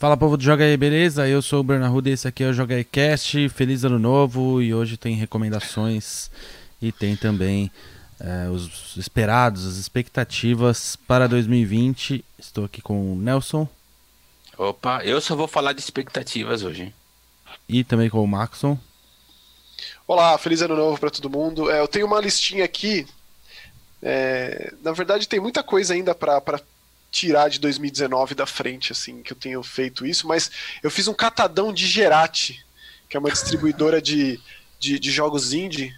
Fala povo do Joga aí, beleza? Eu sou o Bruno Arruda e esse aqui é o Joga aí Cast. Feliz ano novo e hoje tem recomendações e tem também é, os esperados, as expectativas para 2020. Estou aqui com o Nelson. Opa, eu só vou falar de expectativas hoje. E também com o Maxon. Olá, feliz ano novo para todo mundo. É, eu tenho uma listinha aqui. É, na verdade, tem muita coisa ainda para tirar de 2019 da frente, assim, que eu tenho feito isso, mas eu fiz um catadão de Gerati, que é uma distribuidora de, de, de jogos indie,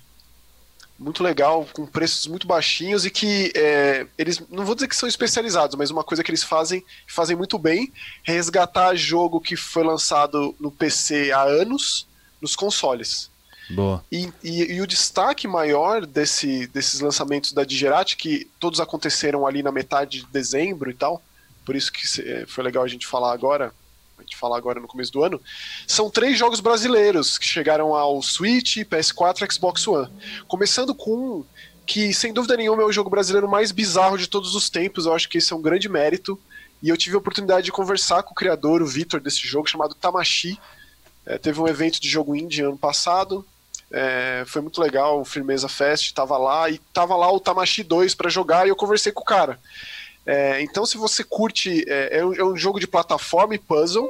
muito legal, com preços muito baixinhos e que é, eles, não vou dizer que são especializados, mas uma coisa que eles fazem, fazem muito bem, é resgatar jogo que foi lançado no PC há anos, nos consoles. Boa. E, e, e, o destaque maior desse, desses lançamentos da Digerati, que todos aconteceram ali na metade de dezembro e tal, por isso que é, foi legal a gente falar agora, a gente falar agora no começo do ano, são três jogos brasileiros que chegaram ao Switch, PS4 e Xbox One. Começando com um que, sem dúvida nenhuma, é o jogo brasileiro mais bizarro de todos os tempos, eu acho que esse é um grande mérito, e eu tive a oportunidade de conversar com o criador, o Vitor, desse jogo, chamado Tamashi, é, teve um evento de jogo indie ano passado, é, foi muito legal, o Firmeza Fest tava lá e tava lá o Tamashi 2 para jogar e eu conversei com o cara. É, então, se você curte, é, é, um, é, um, jogo de plataforma e puzzle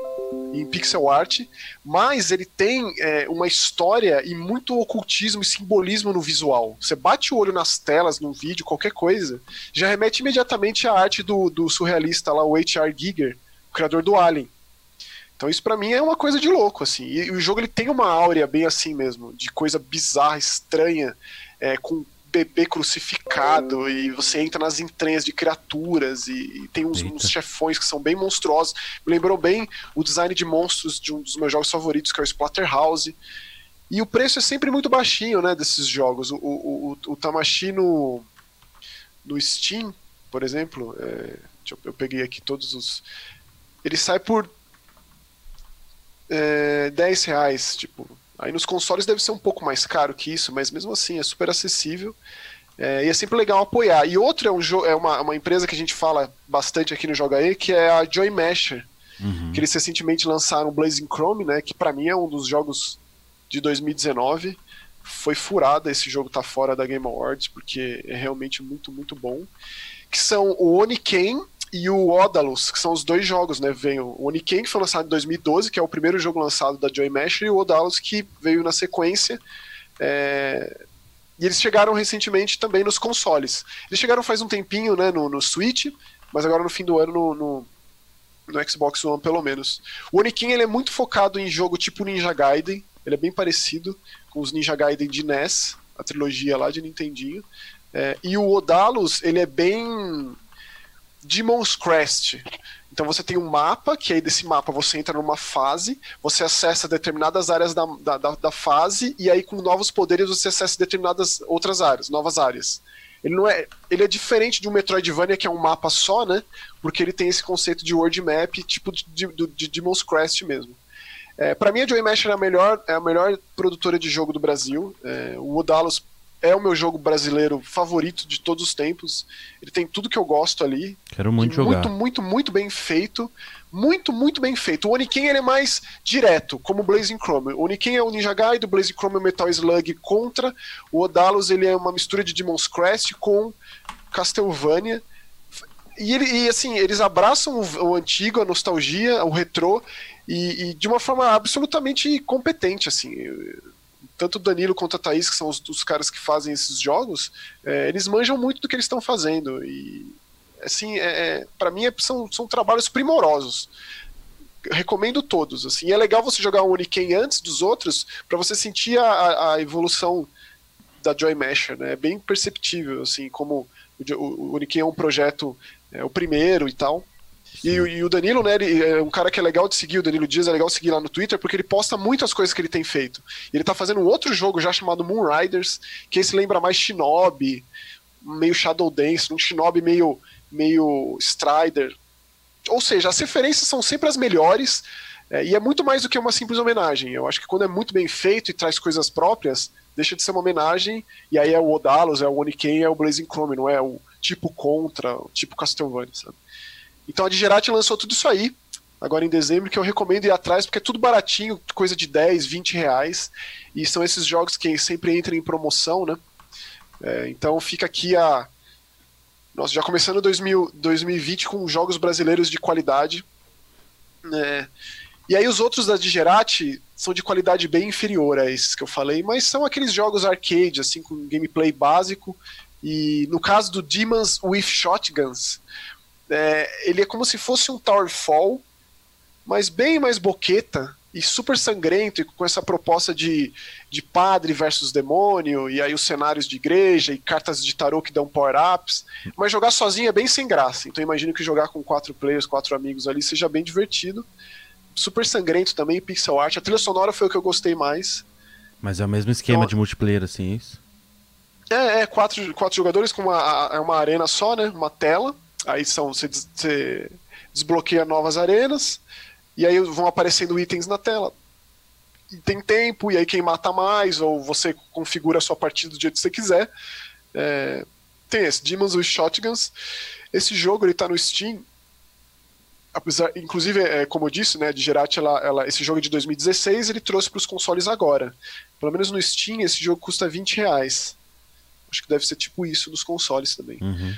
em pixel art, mas ele tem é, uma história e muito ocultismo e simbolismo no visual. Você bate o olho nas telas, no vídeo, qualquer coisa, já remete imediatamente à arte do, do surrealista lá, o H.R. Giger, o criador do Alien. Então isso para mim é uma coisa de louco, assim. E, e, o jogo ele tem uma áurea bem assim mesmo, de coisa bizarra, estranha, é, com bebê crucificado e você entra nas entranhas de criaturas e, e tem uns, uns, chefões que são bem monstruosos. Me lembrou bem o design de monstros de um dos meus jogos favoritos, que é o Splatterhouse. E o preço é sempre muito baixinho, né, desses jogos. O, o, o, o Tamashi no, no Steam, por exemplo, é, eu, eu peguei aqui todos os... Ele sai por é, 10 reais, tipo. Aí nos consoles deve ser um pouco mais caro que isso, mas mesmo assim é super acessível. É, e é sempre legal apoiar. E outro é, um é uma, uma empresa que a gente fala bastante aqui no Joga aí, que é a Joy Masher. Uhum. Que eles recentemente lançaram o Blazing Chrome, né? Que para mim é um dos jogos de 2019. Foi furada, esse jogo tá fora da Game Awards, porque é realmente muito, muito bom. Que são o Oniken e o Odalus, que são os dois jogos, né? Vem o Oniken, que foi lançado em 2012, que é o primeiro jogo lançado da Joy Masher, e o Odalus, que veio na sequência. É... E eles chegaram recentemente também nos consoles. Eles chegaram faz um tempinho, né, no, no Switch, mas agora no fim do ano no, no, no Xbox One, pelo menos. O Oniken, ele é muito focado em jogo tipo Ninja Gaiden, ele é bem parecido com os Ninja Gaiden de NES, a trilogia lá de Nintendinho. É, e o Odalus, ele é bem Demon's Crest. Então você tem um mapa, que aí desse mapa você entra numa fase, você acessa determinadas áreas da, da, da, fase, e aí com novos poderes você acessa determinadas outras áreas, novas áreas. Ele não é. Ele é diferente de um Metroidvania, que é um mapa só, né? Porque ele tem esse conceito de world map, tipo de, de, de Demon's Crest mesmo. É, para mim, a Joy Mesh é a melhor, é a melhor produtora de jogo do Brasil. É, o Odalos é o meu jogo brasileiro favorito de todos os tempos. Ele tem tudo que eu gosto ali. Quero muito jogar. Muito, muito, muito bem feito. Muito, muito bem feito. O Oniken ele é mais direto, como o Blazing Chrome. O Oniken é o Ninja Gaiden, o Blazing Chrome é o Metal Slug contra. O Odalus ele é uma mistura de Demon's Crest com Castlevania. E, ele, e assim, eles abraçam o, o, antigo, a nostalgia, o retrô, e, e de uma forma absolutamente competente, assim tanto o Danilo quanto a Thaís, que são os, os caras que fazem esses jogos, é, eles manjam muito do que eles estão fazendo. E, assim, é, é para mim é, são, são trabalhos primorosos. recomendo todos. Assim, e é legal você jogar o Uniken antes dos outros, para você sentir a, a, evolução da Joy Masher, né? É bem perceptível, assim, como o, o, Uniken é um projeto, é, o primeiro e tal. E, e, o Danilo, né, ele é um cara que é legal de seguir, o Danilo Dias é legal seguir lá no Twitter, porque ele posta muitas coisas que ele tem feito. Ele tá fazendo um outro jogo já chamado Moonriders, que esse lembra mais Shinobi, meio Shadow Dance, um Shinobi meio, meio Strider. Ou seja, as referências são sempre as melhores, é, e é muito mais do que uma simples homenagem. Eu acho que quando é muito bem feito e traz coisas próprias, deixa de ser uma homenagem, e aí é o Odalos, é o Oniken, é o Blazing Chrome, não é o tipo contra, o tipo Castlevania, sabe? Então a Digerati lançou tudo isso aí. agora em dezembro, que eu recomendo ir atrás, porque é tudo baratinho, coisa de 10, 20 reais. E são esses jogos que sempre entram em promoção, né? É, então fica aqui a. Nossa, já começando 2000, 2020 com jogos brasileiros de qualidade. É, e aí os outros da Digerati são de qualidade bem inferior a esses que eu falei, mas são aqueles jogos arcade, assim, com gameplay básico. E no caso do Demons with Shotguns, é, ele é como se fosse um Towerfall, mas bem mais boqueta e super sangrento, e com essa proposta de, de padre versus demônio, e aí os cenários de igreja, e cartas de tarô que dão power-ups. Mas jogar sozinho é bem sem graça. Então imagino que jogar com quatro players, quatro amigos ali, seja bem divertido. Super sangrento também, pixel art. A trilha sonora foi o que eu gostei mais. Mas é o mesmo esquema então, de multiplayer, assim, é isso? É, é quatro, quatro jogadores com uma, é uma arena só, né? Uma tela. Aí são. Você, você desbloqueia novas arenas. E aí vão aparecendo itens na tela. E tem tempo, e aí quem mata mais, ou você configura a sua partida do jeito que você quiser. É, tem esse, Demons with Shotguns. Esse jogo ele tá no Steam. Apesar, inclusive, é, como eu disse, né, de Gerati, ela, ela, esse jogo é de 2016, ele trouxe para os consoles agora. Pelo menos no Steam, esse jogo custa 20 reais. Acho que deve ser tipo isso nos consoles também. Uhum.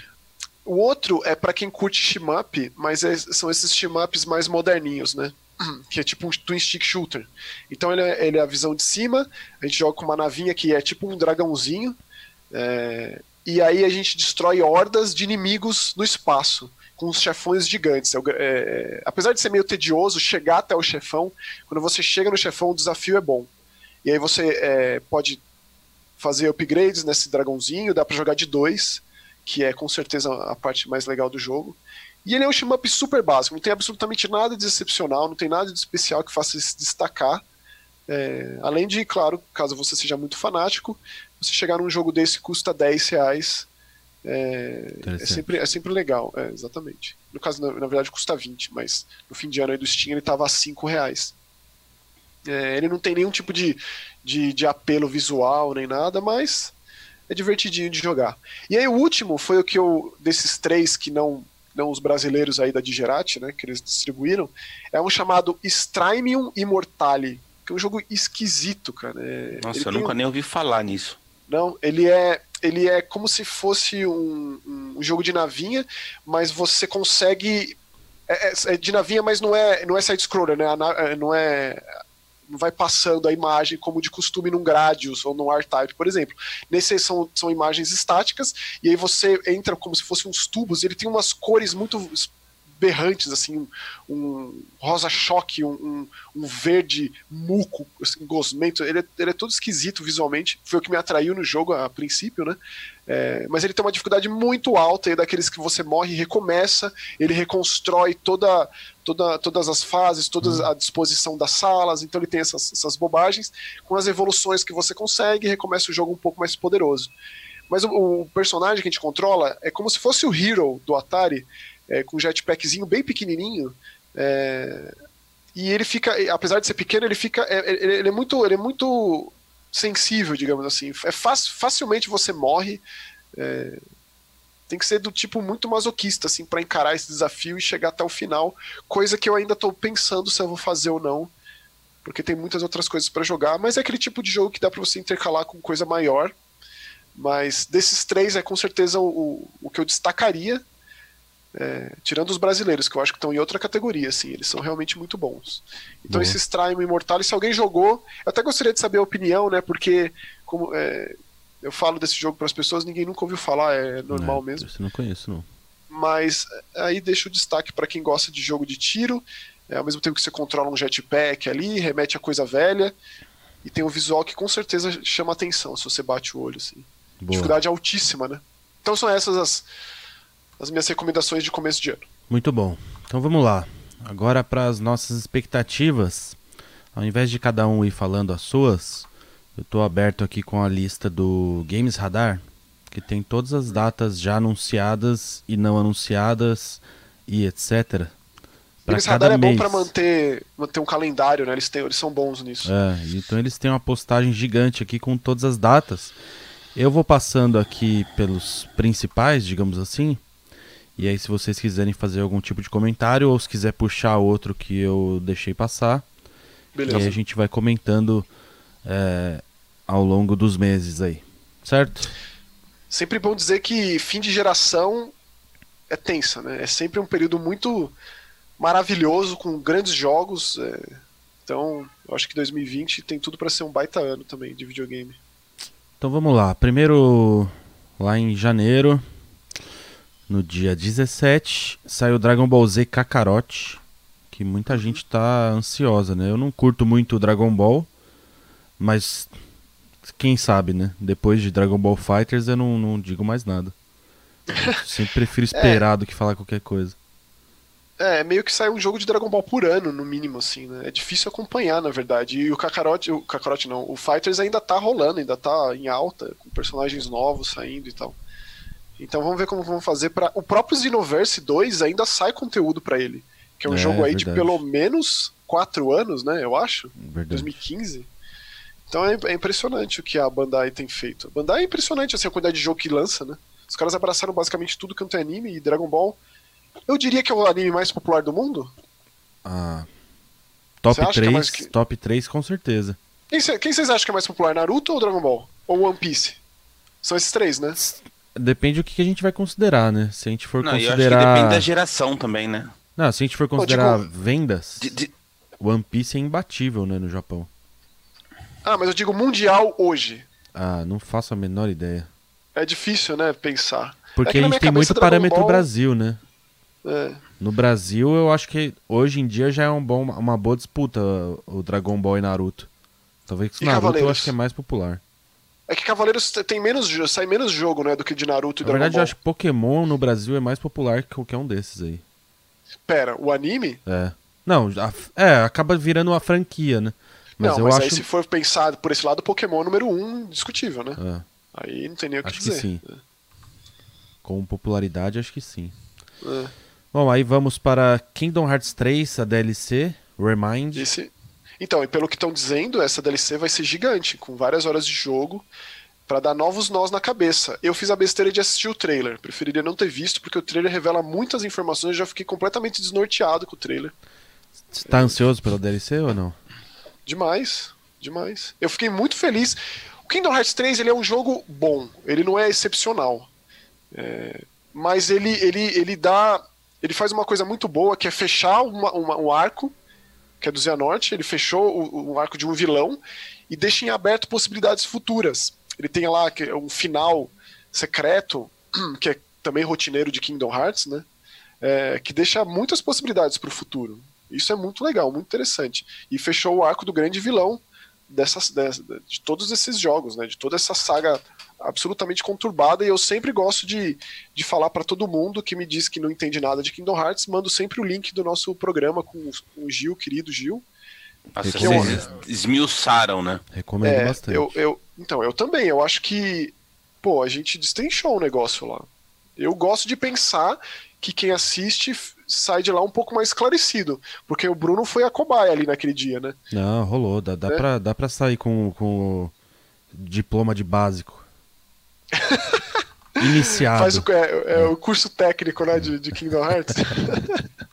O outro é para quem curte shmup, mas é, são esses shmups mais moderninhos, né? Que é tipo um twin stick shooter. Então ele é, ele é, a visão de cima, a gente joga com uma navinha que é tipo um dragãozinho, é, e aí a gente destrói hordas de inimigos no espaço, com os chefões gigantes. É, é, apesar de ser meio tedioso chegar até o chefão, quando você chega no chefão o desafio é bom. E aí você é, pode fazer upgrades nesse dragãozinho, dá para jogar de dois que é com certeza a parte mais legal do jogo. E ele é um shmup super básico, não tem absolutamente nada de excepcional, não tem nada de especial que faça se destacar. É, além de, claro, caso você seja muito fanático, você chegar num jogo desse custa 10 reais. É, é sempre, é sempre legal, é, exatamente. No caso, na, na, verdade, custa 20, mas no fim de ano aí do Steam ele estava a 5 reais. É, ele não tem nenhum tipo de, de, de apelo visual nem nada, mas é divertidinho de jogar. E aí o último foi o que eu, desses três que não não os brasileiros aí da Digerati, né, que eles distribuíram, é um chamado Strimium Immortale, que é um jogo esquisito, cara. É, Nossa, eu nunca um... nem ouvi falar nisso. Não, ele é ele é como se fosse um, um jogo de navinha, mas você consegue é, é, é de navinha, mas não é não é side scroller, né? Não é vai passando a imagem como de costume num Gradius ou num R-Type, por exemplo. Nesse são, são imagens estáticas, e aí você entra como se fossem uns tubos, ele tem umas cores muito berrantes, assim, um rosa choque, um, um, um verde muco, assim, gosmento. Ele é, ele é todo esquisito visualmente. Foi o que me atraiu no jogo a, a princípio, né? É, mas ele tem uma dificuldade muito alta, e daqueles que você morre e recomeça, ele reconstrói toda, toda, todas as fases, toda uhum. a disposição das salas, então ele tem essas, essas bobagens. Com as evoluções que você consegue, recomeça o jogo um pouco mais poderoso. Mas o, o personagem que a gente controla é como se fosse o Hero do Atari, é, com um jetpackzinho bem pequenininho. É, e ele fica, apesar de ser pequeno, ele fica, é, ele, ele, é muito, ele é muito sensível, digamos assim. É fácil, facilmente você morre. É, tem que ser do tipo muito masoquista, assim, para encarar esse desafio e chegar até o final. Coisa que eu ainda estou pensando se eu vou fazer ou não, porque tem muitas outras coisas para jogar. Mas é aquele tipo de jogo que dá para você intercalar com coisa maior. Mas desses três é com certeza o, o que eu destacaria é, tirando os brasileiros, que eu acho que estão em outra categoria, assim, eles são realmente muito bons. Então, Boa. esse Strime Imortal, se alguém jogou, eu até gostaria de saber a opinião, né? Porque, como é, eu falo desse jogo para as pessoas, ninguém nunca ouviu falar, é normal é, mesmo. Eu não conheço, não. Mas aí deixa o destaque para quem gosta de jogo de tiro, é, ao mesmo tempo que você controla um jetpack ali, remete a coisa velha, e tem um visual que com certeza chama atenção se você bate o olho, assim. Boa. Dificuldade altíssima, né? Então são essas as as minhas recomendações de começo de ano. Muito bom. Então vamos lá. Agora para as nossas expectativas. Ao invés de cada um ir falando as suas, eu estou aberto aqui com a lista do Games Radar, que tem todas as datas já anunciadas e não anunciadas e etc. Games Radar é mês. bom para manter, manter um calendário, né? Eles, têm, eles são bons nisso. É, então eles têm uma postagem gigante aqui com todas as datas. Eu vou passando aqui pelos principais, digamos assim, E aí, se vocês quiserem fazer algum tipo de comentário ou se quiser puxar outro que eu deixei passar, Beleza. e aí a gente vai comentando é, ao longo dos meses aí. Certo? Sempre bom dizer que fim de geração é tensa, né? É sempre um período muito maravilhoso, com grandes jogos. é. Então, eu acho que 2020 tem tudo pra ser um baita ano também de videogame. Então vamos lá. Primeiro, lá em janeiro, no dia 17, saiu Dragon Ball Z Kakarot, que muita gente tá ansiosa, né? Eu não curto muito o Dragon Ball, mas quem sabe, né? Depois de Dragon Ball Fighters eu não, não digo mais nada. Sempre prefiro esperar do que falar qualquer coisa. É, meio que sai um jogo de Dragon Ball por ano, no mínimo, assim, né? É difícil acompanhar, na verdade. E o Kakarot, o Kakarot não, o Fighters ainda tá rolando, ainda tá em alta, com personagens novos saindo e tal. Então vamos ver como vão fazer para O próprio Xenoverse 2 ainda sai conteúdo pra ele. Que é um É, jogo aí de pelo menos 4 anos, né? Eu acho. Verdade. 2015. Então é, é impressionante o que a Bandai tem feito. A Bandai é impressionante assim, a quantidade de jogo que lança, né? Os caras abraçaram basicamente tudo quanto é anime e Dragon Ball. Eu diria que é o anime mais popular do mundo. Ah, top Você acha que é 3, mais que- top 3 com certeza. Quem vocês acham que é mais popular, Naruto ou Dragon Ball? Ou One Piece? São esses três, né? Depende do que a gente vai considerar, né? Se a gente for Não, e eu acho que considerar. depende da geração também, né? Não, se a gente for considerar digo- vendas, De- de- One Piece é imbatível, né, no Japão. Ah, mas eu digo mundial hoje. Ah, não faço a menor ideia. É difícil, né, pensar. Porque É a gente tem muito Dragon parâmetro Ball- Brasil, né? É. No Brasil, eu acho que hoje em dia já é um bom, uma boa disputa o Dragon Ball e Naruto. Talvez o E Naruto eu acho que é mais popular. É que Cavaleiros tem menos, sai menos jogo, né, do que de Naruto e Na Dragon verdade, eu Ball. acho que Pokémon no Brasil é mais popular que qualquer um desses aí. Pera, o anime? É. Não, a- é, acaba virando uma franquia, né? Mas não, eu mas acho. aí se for pensado por esse lado, Pokémon é número um, discutível, né? É, Aí não tem nem o que acho que dizer. sim. Com popularidade, acho que sim. É. Bom, aí vamos para Kingdom Hearts 3, a DLC, Remind. Esse... Então, e pelo que estão dizendo, essa DLC vai ser gigante, com várias horas de jogo, pra dar novos nós na cabeça. Eu fiz a besteira de assistir o trailer, preferiria não ter visto, porque o trailer revela muitas informações, eu já fiquei completamente desnorteado com o trailer. Você tá ansioso pela DLC ou não? Demais, demais. Eu fiquei muito feliz. O Kingdom Hearts 3 ele é um jogo bom, ele não é excepcional. É, mas ele, ele, ele dá. Ele faz uma coisa muito boa, que é fechar uma, uma- um arco, que é do Xehanort, ele fechou o, o arco de um vilão e deixa em aberto possibilidades futuras. Ele tem lá é um final secreto, que é também rotineiro de Kingdom Hearts, né? É, que deixa muitas possibilidades para o futuro. Isso é muito legal, muito interessante. E fechou o arco do grande vilão dessas, dessa- de todos esses jogos, né? De toda essa saga absolutamente conturbada. E eu sempre gosto de, de falar para todo mundo que me diz que não entende nada de Kingdom Hearts, mando sempre o link do nosso programa com, o- com o Gil, querido Gil. Nossa, Que vocês esmiuçaram, né? Recomendo É, bastante. eu, eu, então, eu também. Eu acho que, pô, a gente destrinchou o negócio lá. Eu gosto de pensar que quem assiste sai de lá um pouco mais esclarecido. Porque o Bruno foi a cobaia ali naquele dia, né? Não, rolou. Dá, dá, É? pra, dá pra sair com, com o diploma de básico. Iniciado. Faz o, é, é o curso técnico, né, de, de Kingdom Hearts.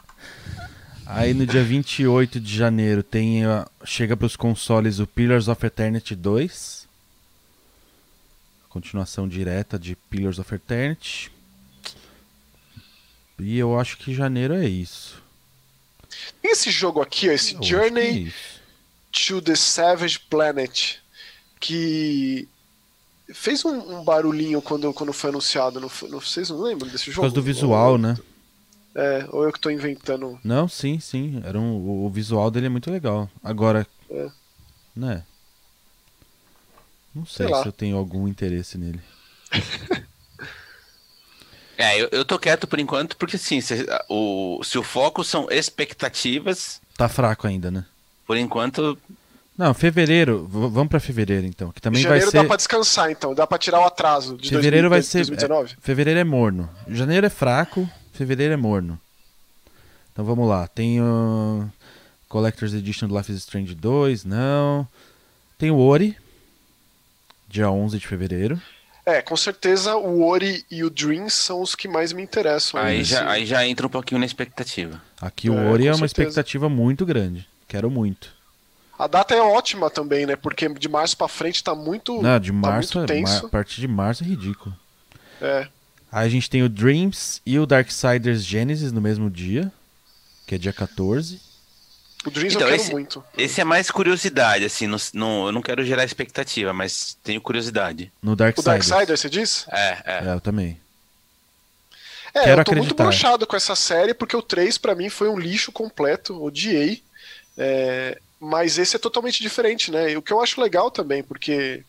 Aí no dia 28 de janeiro tem chega para os consoles o Pillars of Eternity 2. Continuação direta de Pillars of Eternity. E eu acho que janeiro é isso. Tem esse jogo aqui, ó, esse Eu é Journey isso. to the Savage Planet, que fez um, um barulhinho quando, quando foi anunciado. Não, foi- não, vocês não lembram desse Por jogo? causa do visual, ou, né? É, ou eu que tô inventando. Não, sim, sim. Era um, o, o visual dele é muito legal. Agora, É. né? Não sei, Sei se eu tenho algum interesse nele. É, eu, eu tô quieto por enquanto, porque assim, se o, se o foco são expectativas, Tá fraco ainda, né? por enquanto, Não, fevereiro. vamos pra fevereiro então, que também Janeiro vai ser. dá pra descansar, então. Dá pra tirar o atraso de Fevereiro 2000 vai ser. 2019. é, fevereiro é morno. Janeiro é fraco, fevereiro é morno. Então vamos lá. Tem o Collector's Edition do Life is Strange 2, não. Tem o Ori, dia 11 de fevereiro. É, com certeza o Ori e o Dreams são os que mais me interessam. Aí nesse- já, aí já entra um pouquinho na expectativa. Aqui o É, Ori é uma certeza. expectativa muito grande. Quero muito. A data é ótima também, né? Porque de março pra frente tá muito. Não, de tá março, muito é- tenso. a partir de março é ridículo. É. Aí a gente tem o Dreams e o Darksiders Genesis no mesmo dia, que é dia 14. O Dreams Então, eu quero esse- muito. Esse é mais curiosidade, assim, não, não- eu não quero gerar expectativa, mas tenho curiosidade. No O Darksiders. Darksider, você diz? É, é. É, eu também. É, Quero eu tô muito acreditar. broxado com essa série, porque o 3 pra mim foi um lixo completo, odiei. É, mas esse é totalmente diferente, né? E o que eu acho legal também, porque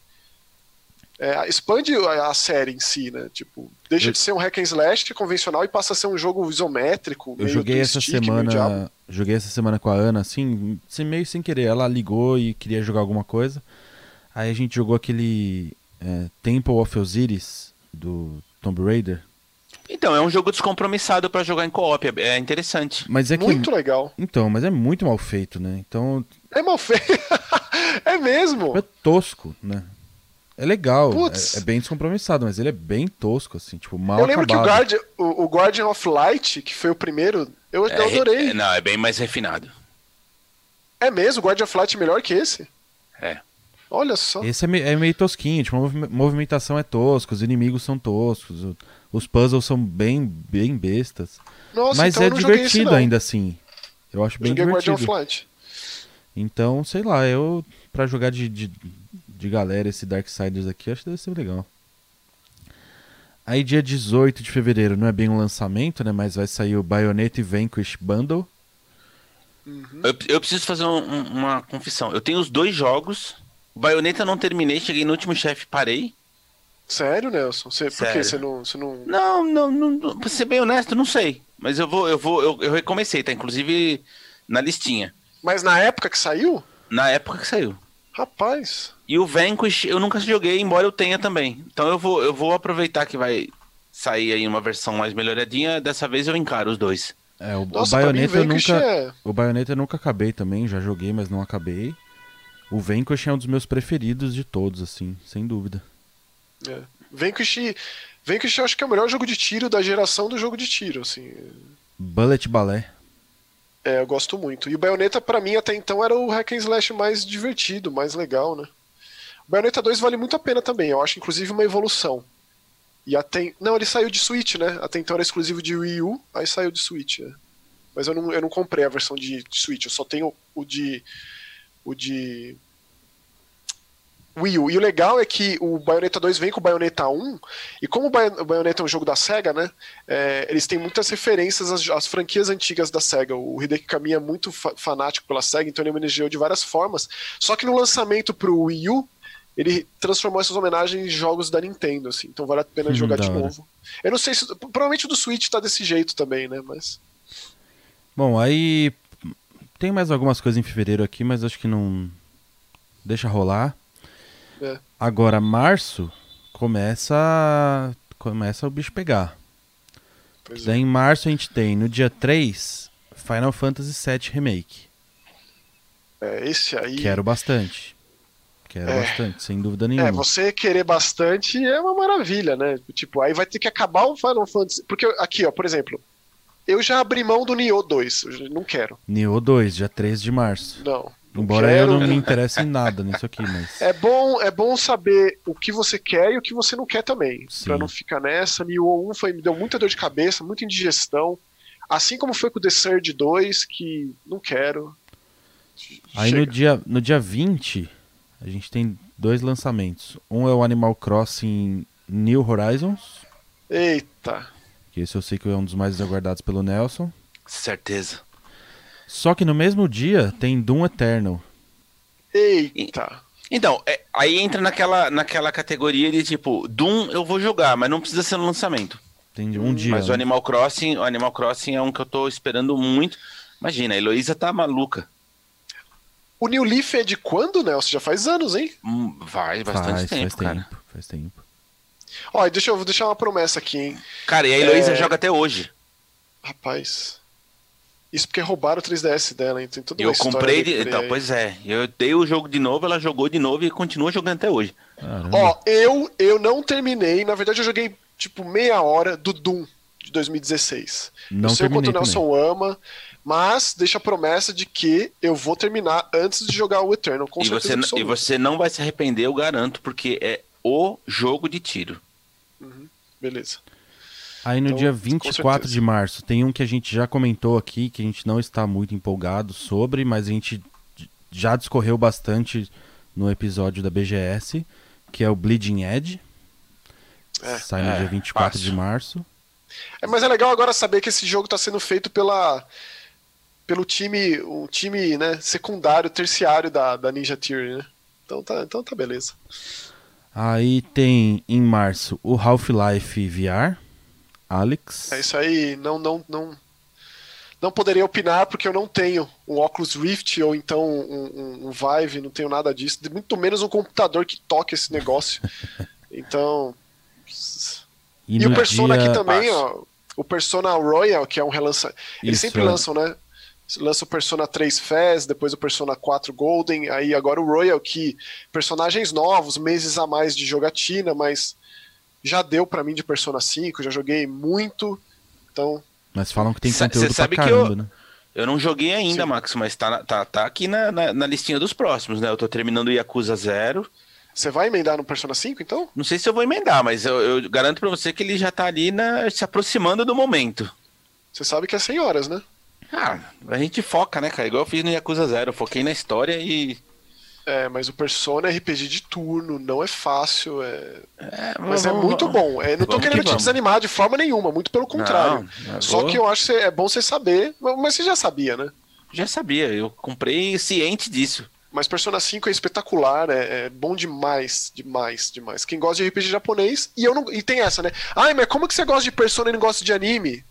é, expande a, a série em si, né? Tipo, deixa Eu- de ser um hack and slash convencional e passa a ser um jogo isométrico. Eu meio joguei essa stick, semana. Joguei essa semana com a Ana, assim, sem- meio sem querer. Ela ligou e queria jogar alguma coisa. Aí a gente jogou aquele é, Temple of Osiris do Tomb Raider. Então, é um jogo descompromissado pra jogar em co-op, é- é interessante. Mas é Muito que. legal. Então, mas é muito mal feito, né? Então É mal feito. é mesmo. é tosco, né? É legal, Putz. é, é bem descompromissado, mas ele é bem tosco, assim, tipo, mal Eu lembro acabado. que o, Guardian, o, o Guardian of Light, que foi o primeiro, eu, eu É, adorei. é- não, é bem mais refinado. É mesmo, o Guardian of Light é melhor que esse? É. Olha só. Esse é, me- é meio tosquinho, tipo, a movi- movimentação é tosca, os inimigos são toscos, os puzzles são bem, bem bestas. Nossa, mas então é esse, divertido não. ainda assim. Eu acho Eu bem divertido. Então, sei lá, eu pra jogar de, de, de galera esse Darksiders aqui, acho que deve ser legal. Aí dia 18 de fevereiro, não é bem um lançamento, né, mas vai sair o Bayonetta e Vanquish Bundle. Eu, eu preciso fazer um- um- uma confissão. Eu tenho os dois jogos. Bayonetta não terminei, cheguei no último chefe, parei. Sério, Nelson? Você, por Sério. que você não, você não. Não, não, não, pra ser bem honesto, não sei. Mas eu vou, eu vou, eu, eu recomecei, tá? Inclusive na listinha. Mas na época que saiu? Na época que saiu. Rapaz. E o Vanquish eu nunca joguei, embora eu tenha também. Então eu vou, eu vou aproveitar que vai sair aí uma versão mais melhoradinha. Dessa vez eu encaro os dois. É, o, o Nossa, mim, Bayonetta eu Vanquish nunca, é. o Bayonetta eu nunca acabei também, já joguei, mas não acabei. O Vanquish é um dos meus preferidos de todos, assim, sem dúvida. É. Vanquish. Vanquish eu acho que é o melhor jogo de tiro da geração do jogo de tiro, assim. Bullet Ballet. É, eu gosto muito. E o Bayonetta, pra mim, até então, era o hack and slash mais divertido, mais legal, né? O Bayonetta 2 vale muito a pena também. Eu acho, inclusive, uma evolução. E até... Não, ele saiu de Switch, né? Até então era exclusivo de Wii U, aí saiu de Switch, é. Mas eu não, eu não comprei a versão de, de Switch, eu só tenho o de... O de... Wii U. E o legal é que o Bayonetta 2 vem com o Bayonetta 1, e como o Bayo- o Bayonetta é um jogo da SEGA, né? é, eles têm muitas referências às, às franquias antigas da SEGA. O Hideki Kamiya é muito fa- fanático pela SEGA, então ele homenageou de várias formas. Só que no lançamento pro Wii U, ele transformou essas homenagens em jogos da Nintendo, assim. Então vale a pena Hum, jogar de hora. novo. Eu não sei se. Provavelmente o do Switch tá desse jeito também, né? Mas. Bom, aí tem mais algumas coisas em fevereiro aqui, mas acho que não deixa rolar. É. Agora março começa começa o bicho pegar. Pois é. Daí em março a gente tem no dia 3 Final Fantasy VII Remake. É, esse aí. Quero bastante. Quero É. bastante, sem dúvida nenhuma. É, você querer bastante é uma maravilha, né? Tipo, aí vai ter que acabar o Final Fantasy. Porque aqui, ó, por exemplo, eu já abri mão do Nioh 2. Eu já não quero. Nioh 2, dia 3 de março. Não. Embora quero. eu não me interesse em nada nisso aqui, mas. É bom, é bom saber o que você quer e o que você não quer também. Sim. Pra não ficar nessa. Nioh 1 foi, me deu muita dor de cabeça, muita indigestão. Assim como foi com o The Surge 2, que não quero. Aí no dia, no dia 20, a gente tem dois lançamentos. Um é o Animal Crossing New Horizons, Eita. que esse eu sei que é um dos mais aguardados pelo Nelson. Certeza. Só que no mesmo dia tem Doom Eternal. Eita. Então, é- aí entra naquela, naquela categoria de tipo, Doom eu vou jogar, mas não precisa ser no lançamento. Tem um dia. mas o né? Animal Crossing, o Animal Crossing é um que eu tô esperando muito. Imagina, a Heloísa tá maluca. O New Leaf é de quando, Nelson? Já faz anos, hein? Hum, Vai bastante faz, tempo, faz cara. tempo, faz tempo. Ó, deixa eu deixar uma promessa aqui, hein? Cara, e a Heloísa É. joga até hoje. Rapaz. Isso porque roubaram o 3DS dela, toda uma Eu comprei. de Então, aí. pois é. Eu dei o jogo de novo, ela jogou de novo e continua jogando até hoje. Caramba. Ó, eu, eu não terminei, na verdade eu joguei tipo meia hora do Doom de 2016. não eu sei o quanto o também. Nelson ama, mas deixa a promessa de que eu vou terminar antes de jogar o Eternal, com E certeza você, e absoluta. você não vai se arrepender, eu garanto, porque é o jogo de tiro. Beleza. Aí no Então, dia com 24 certeza. de março tem um que a gente já comentou aqui, que a gente não está muito empolgado sobre, mas a gente já discorreu bastante no episódio da BGS, que é o Bleeding Edge. É, Sai no é, dia 24 fácil. de março. É, mas é legal agora saber que esse jogo está sendo feito pela pelo time, um time, né, secundário, terciário da, da Ninja Theory, né? Então tá, então tá beleza. Aí tem em março o Half-Life VR, Alex. É isso aí, não não não não poderia opinar porque eu não tenho um Oculus Rift ou então um, um- um Vive, não tenho nada disso, muito menos um computador que toque esse negócio. Então, E, no o Persona aqui também, Passo. ó. O Persona Royal, que é um relançamento. Eles Isso, sempre é. lançam, né? Lança o Persona 3 Fez, depois o Persona 4 Golden, aí agora o Royal, que personagens novos, meses a mais de jogatina, mas já deu pra mim de Persona 5, já joguei muito. Então, Mas falam que tem conteúdo cê pra sabe que caramba, eu- né? Eu não joguei ainda, Sim. Max, mas tá, tá, tá aqui na, na, na listinha dos próximos, né? Eu tô terminando o Yakuza Zero. você vai emendar no Persona 5, então? Não sei se eu vou emendar, mas eu, eu garanto pra você que ele já tá ali na, se aproximando do momento. Você sabe que é 100 horas, né? Ah, a gente foca, né, cara? Igual eu fiz no Yakuza Zero. Eu foquei na história e. É, mas o Persona é RPG de turno, não é fácil, é... É, mas é vamos- muito bom. É, não tô Vamos que querendo te vamos. desanimar de forma nenhuma, muito pelo contrário. Não, Só vou- que eu acho que é bom você saber, mas você já sabia, né? Já sabia, eu comprei ciente disso. Mas Persona 5 é espetacular, é, é bom demais, demais, demais. Quem gosta de RPG japonês, e eu não. E tem essa, né? Ai, mas como que você gosta de Persona e não gosta de anime?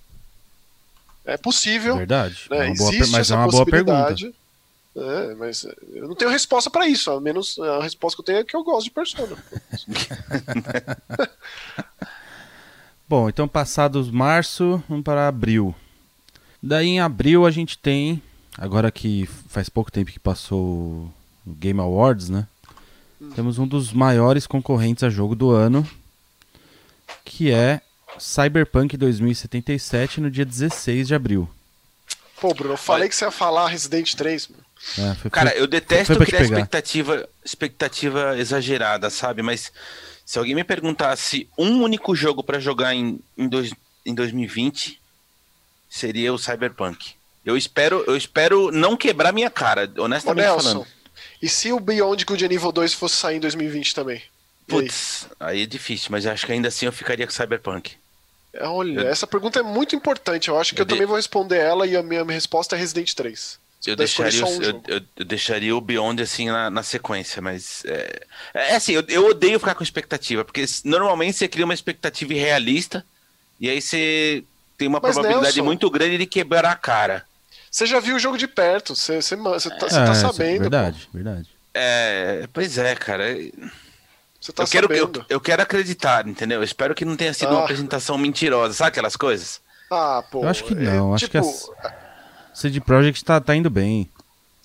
É possível. Verdade. né? É uma boa Existe mas essa é uma boa pergunta. É, mas eu não tenho resposta pra isso. Ao menos a resposta que eu tenho é que eu gosto de Persona. Bom, então passados março, vamos para abril. Daí em abril a gente tem, agora que faz pouco tempo que passou o Game Awards, né? Temos um dos maiores concorrentes a jogo do ano, que é Cyberpunk 2077 no dia 16 de abril. Pô, Bruno, eu falei que você ia falar Resident 3, mano. É, foi- Cara, foi- eu detesto foi te criar expectativa, expectativa exagerada, sabe? Mas se alguém me perguntasse um único jogo pra jogar em, em, dois, em 2020, seria o Cyberpunk. Eu espero, eu espero não quebrar minha cara, Ô, honestamente Nelson, falando. e se o Beyond Good and Evil 2 fosse sair em 2020 também? E aí? Putz, aí é difícil, mas acho que ainda assim eu ficaria com Cyberpunk. Olha, Eu- essa pergunta é muito importante. Eu acho que Eu eu, de- também vou responder ela e a minha, minha resposta é Resident 3. Eu deixaria, um eu, eu- eu deixaria o Beyond assim na, na sequência, mas é, é assim, eu, eu odeio ficar com expectativa, porque normalmente você cria uma expectativa irrealista e aí você tem uma Mas, probabilidade Nelson- muito grande de quebrar a cara. Você já viu o jogo de perto, você, você, você tá, você É, tá isso é sabendo. Verdade, verdade. É, pois é, cara. pô. Você tá eu, quero, eu, sabendo. eu quero acredtar, entendeu? Eu espero que não tenha sido Ah. uma apresentação mentirosa, sabe aquelas coisas? Ah, pô. Eu acho que é, não, acho que tipo, CD Projekt tá, tá indo bem.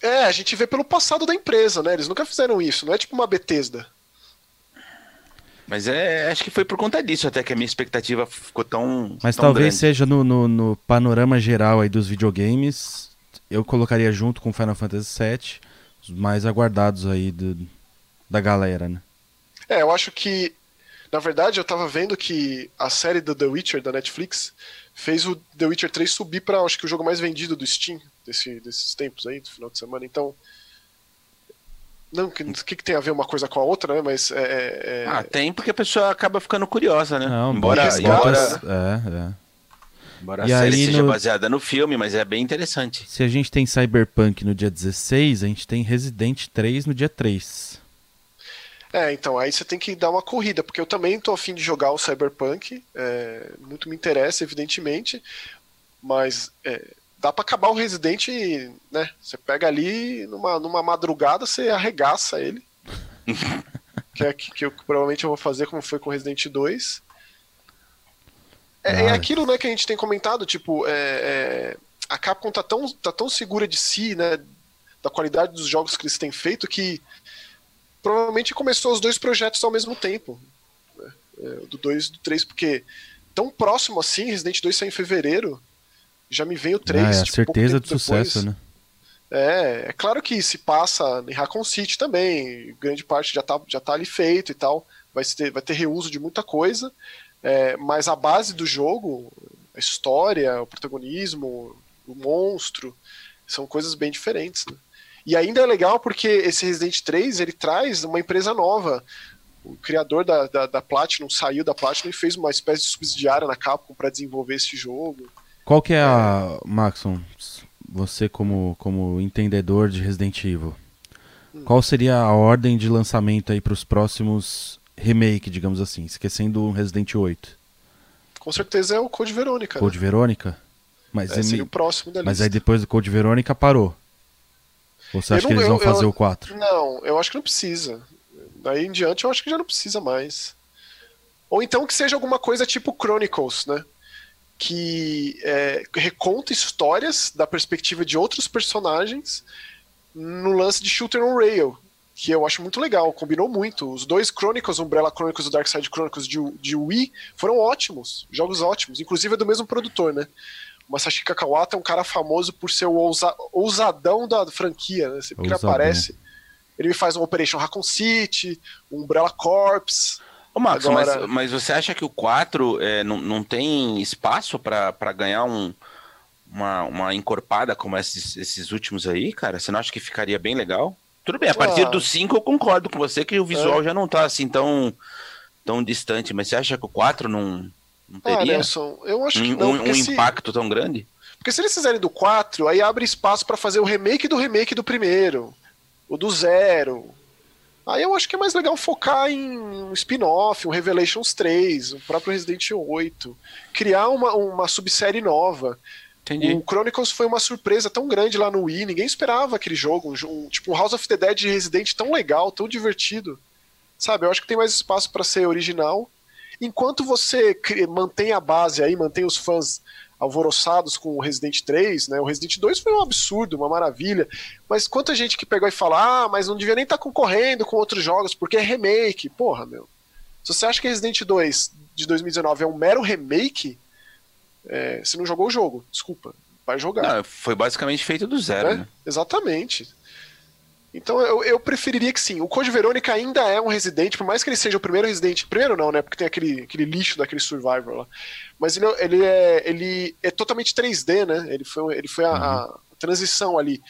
É, a gente vê pelo passado da empresa, né? Eles nunca fizeram isso, não é tipo uma Bethesda. Mas é, acho que foi por conta disso até que a minha expectativa ficou tão. Mas tão talvez grande. seja no, no, no panorama geral aí dos videogames, eu colocaria junto com Final Fantasy VII, os mais aguardados aí do, da galera, né? É, eu acho que. Na verdade, eu tava vendo que a série do The Witcher da Netflix fez o The Witcher 3 subir pra, acho que o jogo mais vendido do Steam desse, desses tempos aí, do final de semana. Então. Não, o que, que, que tem a ver uma coisa com a outra, né? Mas é. é- é- Ah, tem porque a pessoa acaba ficando curiosa, né? Não, embora botas- embora, É, é. embora a E série aí seja no- baseada no filme, mas é bem interessante. Se a gente tem Cyberpunk no dia 16, a gente tem Resident 3 no dia 3. É, então, aí você tem que dar uma corrida, porque eu também tô afim de jogar o Cyberpunk, é, muito me interessa, evidentemente, mas é, dá pra acabar o Resident, né, você pega ali, numa, numa madrugada, você arregaça ele, que é que, que eu, provavelmente eu vou fazer como foi com o Resident 2. É, é aquilo, né, que a gente tem comentado, tipo, é, é, a Capcom tá tão, tá tão segura de si, né, da qualidade dos jogos que eles têm feito, que provavelmente começou os dois projetos ao mesmo tempo. Né? É, do 2 e do 3, porque tão próximo assim, Resident 2 sai em fevereiro, já me vem o 3. Ah, é tipo, certeza de depois. sucesso, né? É, é claro que se passa em Raccoon City também, grande parte já tá, já tá ali feito e tal, vai ter, vai ter reuso de muita coisa, é, mas a base do jogo, a história, o protagonismo, o monstro, são coisas bem diferentes. Né? E ainda é legal porque esse Resident 3 ele traz uma empresa nova. O criador da, da, da Platinum saiu da Platinum e fez uma espécie de subsidiária na Capcom para desenvolver esse jogo. Qual que é a. Maxon, você como, como entendedor de Resident Evil, qual seria a ordem de lançamento aí para os próximos remake, digamos assim, esquecendo o Resident 8? Com certeza é o Code Verônica. Code né? Verônica? Mas, É, ele- seria o próximo da mas lista. aí depois do Code Verônica parou. Ou você Eu acha não- que eles eu- vão fazer eu- o 4? Não, eu acho que não precisa. Daí em diante eu acho que já não precisa mais. Ou então que seja alguma coisa tipo Chronicles, né? Que é, reconta histórias da perspectiva de outros personagens no lance de Shooter on Rail. Que eu acho muito legal, combinou muito. Os dois Chronicles, Umbrella Chronicles e Dark Side Chronicles de, de Wii, foram ótimos. Jogos ótimos. Inclusive é do mesmo produtor, né? O Masashi Kawata é um cara famoso por ser o ousa- ousadão da franquia, né? Sempre que ele aparece, ele faz um Operation Raccoon City, um Umbrella Corps. Ô, Max, Agora- mas, mas você acha que o 4 é, não, não tem espaço pra ganhar um, uma, uma encorpada como esses, esses últimos aí, cara? Você não acha que ficaria bem legal? Tudo bem, a partir Ah. do 5 eu concordo com você que o visual já não tá assim tão, tão distante, mas você acha que o 4 não, não Ah, teria Nelson, eu acho que um, não, um- se, impacto tão grande? porque se eles fizerem do 4, aí abre espaço pra fazer o remake do remake do primeiro, o do zero. Aí eu acho que é mais legal focar em um spin-off, um Revelations 3, o próprio Resident 8, criar uma, uma subsérie nova. Entendi. O Chronicles foi uma surpresa tão grande lá no Wii, ninguém esperava aquele jogo, um, jo- um- tipo um House of the Dead de Resident tão legal, tão divertido. Sabe, eu acho que tem mais espaço para ser original. Enquanto você mantém a base aí, mantém os fãs alvoroçados com o Resident 3, né? O Resident 2 foi um absurdo, uma maravilha. Mas quanta gente que pegou e fala: "Ah, mas não devia nem estar concorrendo com outros jogos porque é remake". Porra, meu. Se você acha que Resident 2 de 2019 é um mero remake, é, você não jogou o jogo, desculpa. Vai jogar. Não, foi basicamente feito do zero, né? né? Exatamente. Então eu, eu preferiria que sim. O Code Verônica ainda é um Resident, por mais que ele seja o primeiro Resident. Primeiro não, né? Porque tem aquele, aquele lixo daquele Survivor lá. Mas ele, é- ele, é, ele é totalmente 3D, né? Ele foi, ele foi a, a transição ali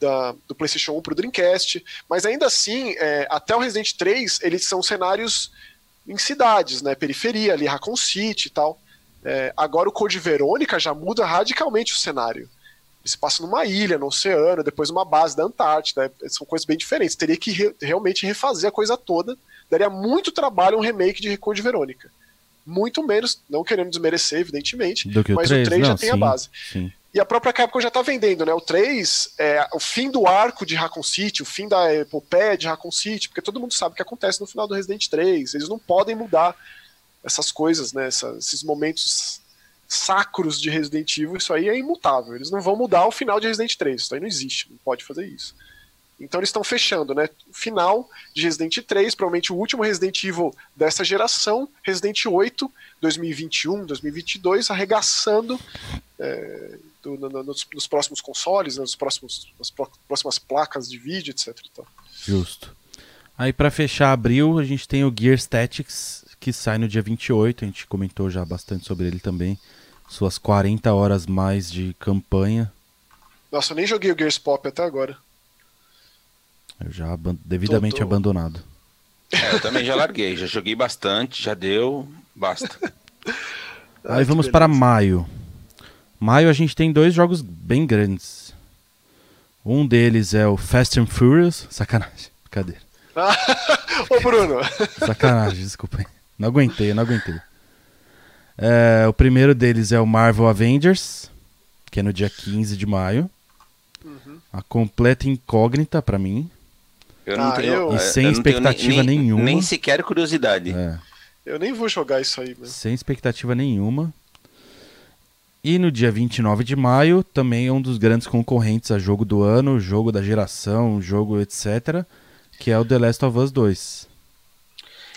da, do PlayStation 1 pro Dreamcast. Mas ainda assim, é, até o Resident 3, eles são cenários em cidades, né? Periferia, ali, Raccoon City e tal. É, agora o Code Verônica já muda radicalmente o cenário. Se passa numa ilha, no oceano, depois numa base da Antártida. é, São coisas bem diferentes. Teria que re- realmente refazer a coisa toda. Daria muito trabalho um remake de Code Verônica. Muito menos, não querendo desmerecer, evidentemente, Do que o mas 3? o 3 não, já tem a sim, base. Sim. E a própria Capcom já tá vendendo, né? O 3 é o fim do arco de Raccoon City, o fim da epopeia de Raccoon City, porque todo mundo sabe o que acontece no final do Resident 3. Eles não podem mudar essas coisas, né? Essa- esses momentos sacros de Resident Evil, isso aí é imutável. Eles não vão mudar o final de Resident 3, isso aí não existe, não pode fazer isso. Então eles estão fechando, né? Final de Resident 3, provavelmente o último Resident Evil dessa geração, Resident 8, 2021, 2022, arregaçando é, do- no- no- nos, nos próximos consoles, né, nos próximos, nas pró- próximas placas de vídeo, etc. e tal. Justo. Aí pra fechar abril, a gente tem o Gear Statics, que sai no dia 28, a gente comentou já bastante sobre ele também. Suas 40 horas mais de campanha. Nossa, eu nem joguei o Gears Pop até agora. Eu já aban- devidamente Tô- tô- abandonado. É, eu também já larguei, já joguei bastante, já deu, basta. Aí Ai, vamos para maio. Maio a gente tem dois jogos bem grandes. Um deles é o Fast and Furious. Sacanagem. Cadê? Ô, Bruno, Sacanagem, desculpa. aí. Não aguentei, não aguentei. É, o primeiro deles é o Marvel Avengers, que é no dia 15 de maio. Uhum. A completa incógnita pra mim. Eu não Ah, tenho. eu- E é, sem expectativa nem, nenhuma. Nem sequer curiosidade. É, eu nem vou jogar isso aí, mano. sem expectativa nenhuma. E no dia 29 de maio, também é um dos grandes concorrentes a jogo do ano, jogo da geração, jogo etc. Que é o The Last of Us 2.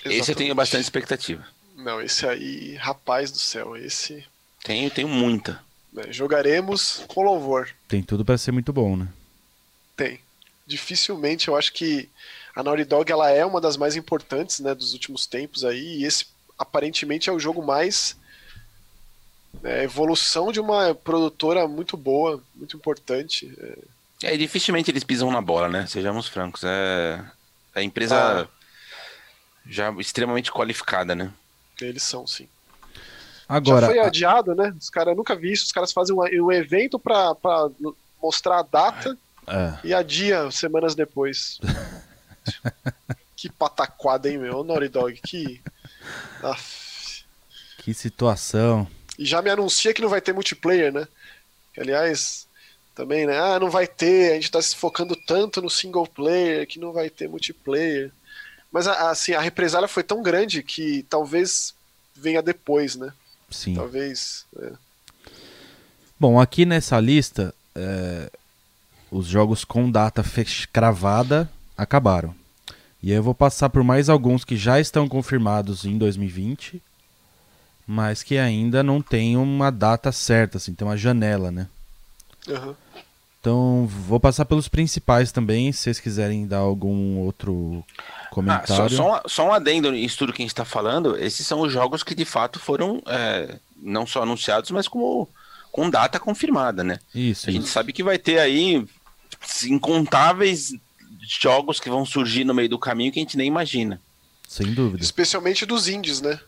Esse eu tenho Exatamente. bastante expectativa. Não, esse aí, rapaz do céu, esse. Tenho, tenho muita. né, jogaremos com louvor. Tem tudo pra ser muito bom, né? Tem. Dificilmente eu acho que a Naughty Dog ela é uma das mais importantes né, dos últimos tempos aí, e esse aparentemente é o jogo mais é, evolução de uma produtora muito boa, muito importante. É, É, e dificilmente eles pisam na bola, né? Sejamos francos. É a empresa Ah. Já extremamente qualificada, né? eles são, sim. Agora, Já foi adiado, né? Os caras nunca vi isso, os caras fazem um, um evento pra, pra mostrar a data é, e adia semanas depois. que pataquada, hein, meu? Naughty Dog, que. Aff. que situação. E já me anuncia que não vai ter multiplayer, né? Que, aliás, também, né? Ah, não vai ter, a gente tá se focando tanto no single player que não vai ter multiplayer. Mas, a- assim, a represália foi tão grande que talvez venha depois, né? Sim. Talvez. é. Bom, aqui nessa lista, é, os jogos com data cravada acabaram. E aí eu vou passar por mais alguns que já estão confirmados em 2020, mas que ainda não tem uma data certa, assim, tem uma janela, né? Aham. Então vou passar pelos principais também, se vocês quiserem dar algum outro Ah, só, comentário. só, um, só um adendo nisso tudo que a gente tá falando. Esses são os jogos que de fato foram é, não só anunciados, mas como com data confirmada, né? Isso, A gente isso. sabe que vai ter aí incontáveis jogos que vão surgir no meio do caminho que a gente nem imagina. sem dúvida. Especialmente dos indies, né?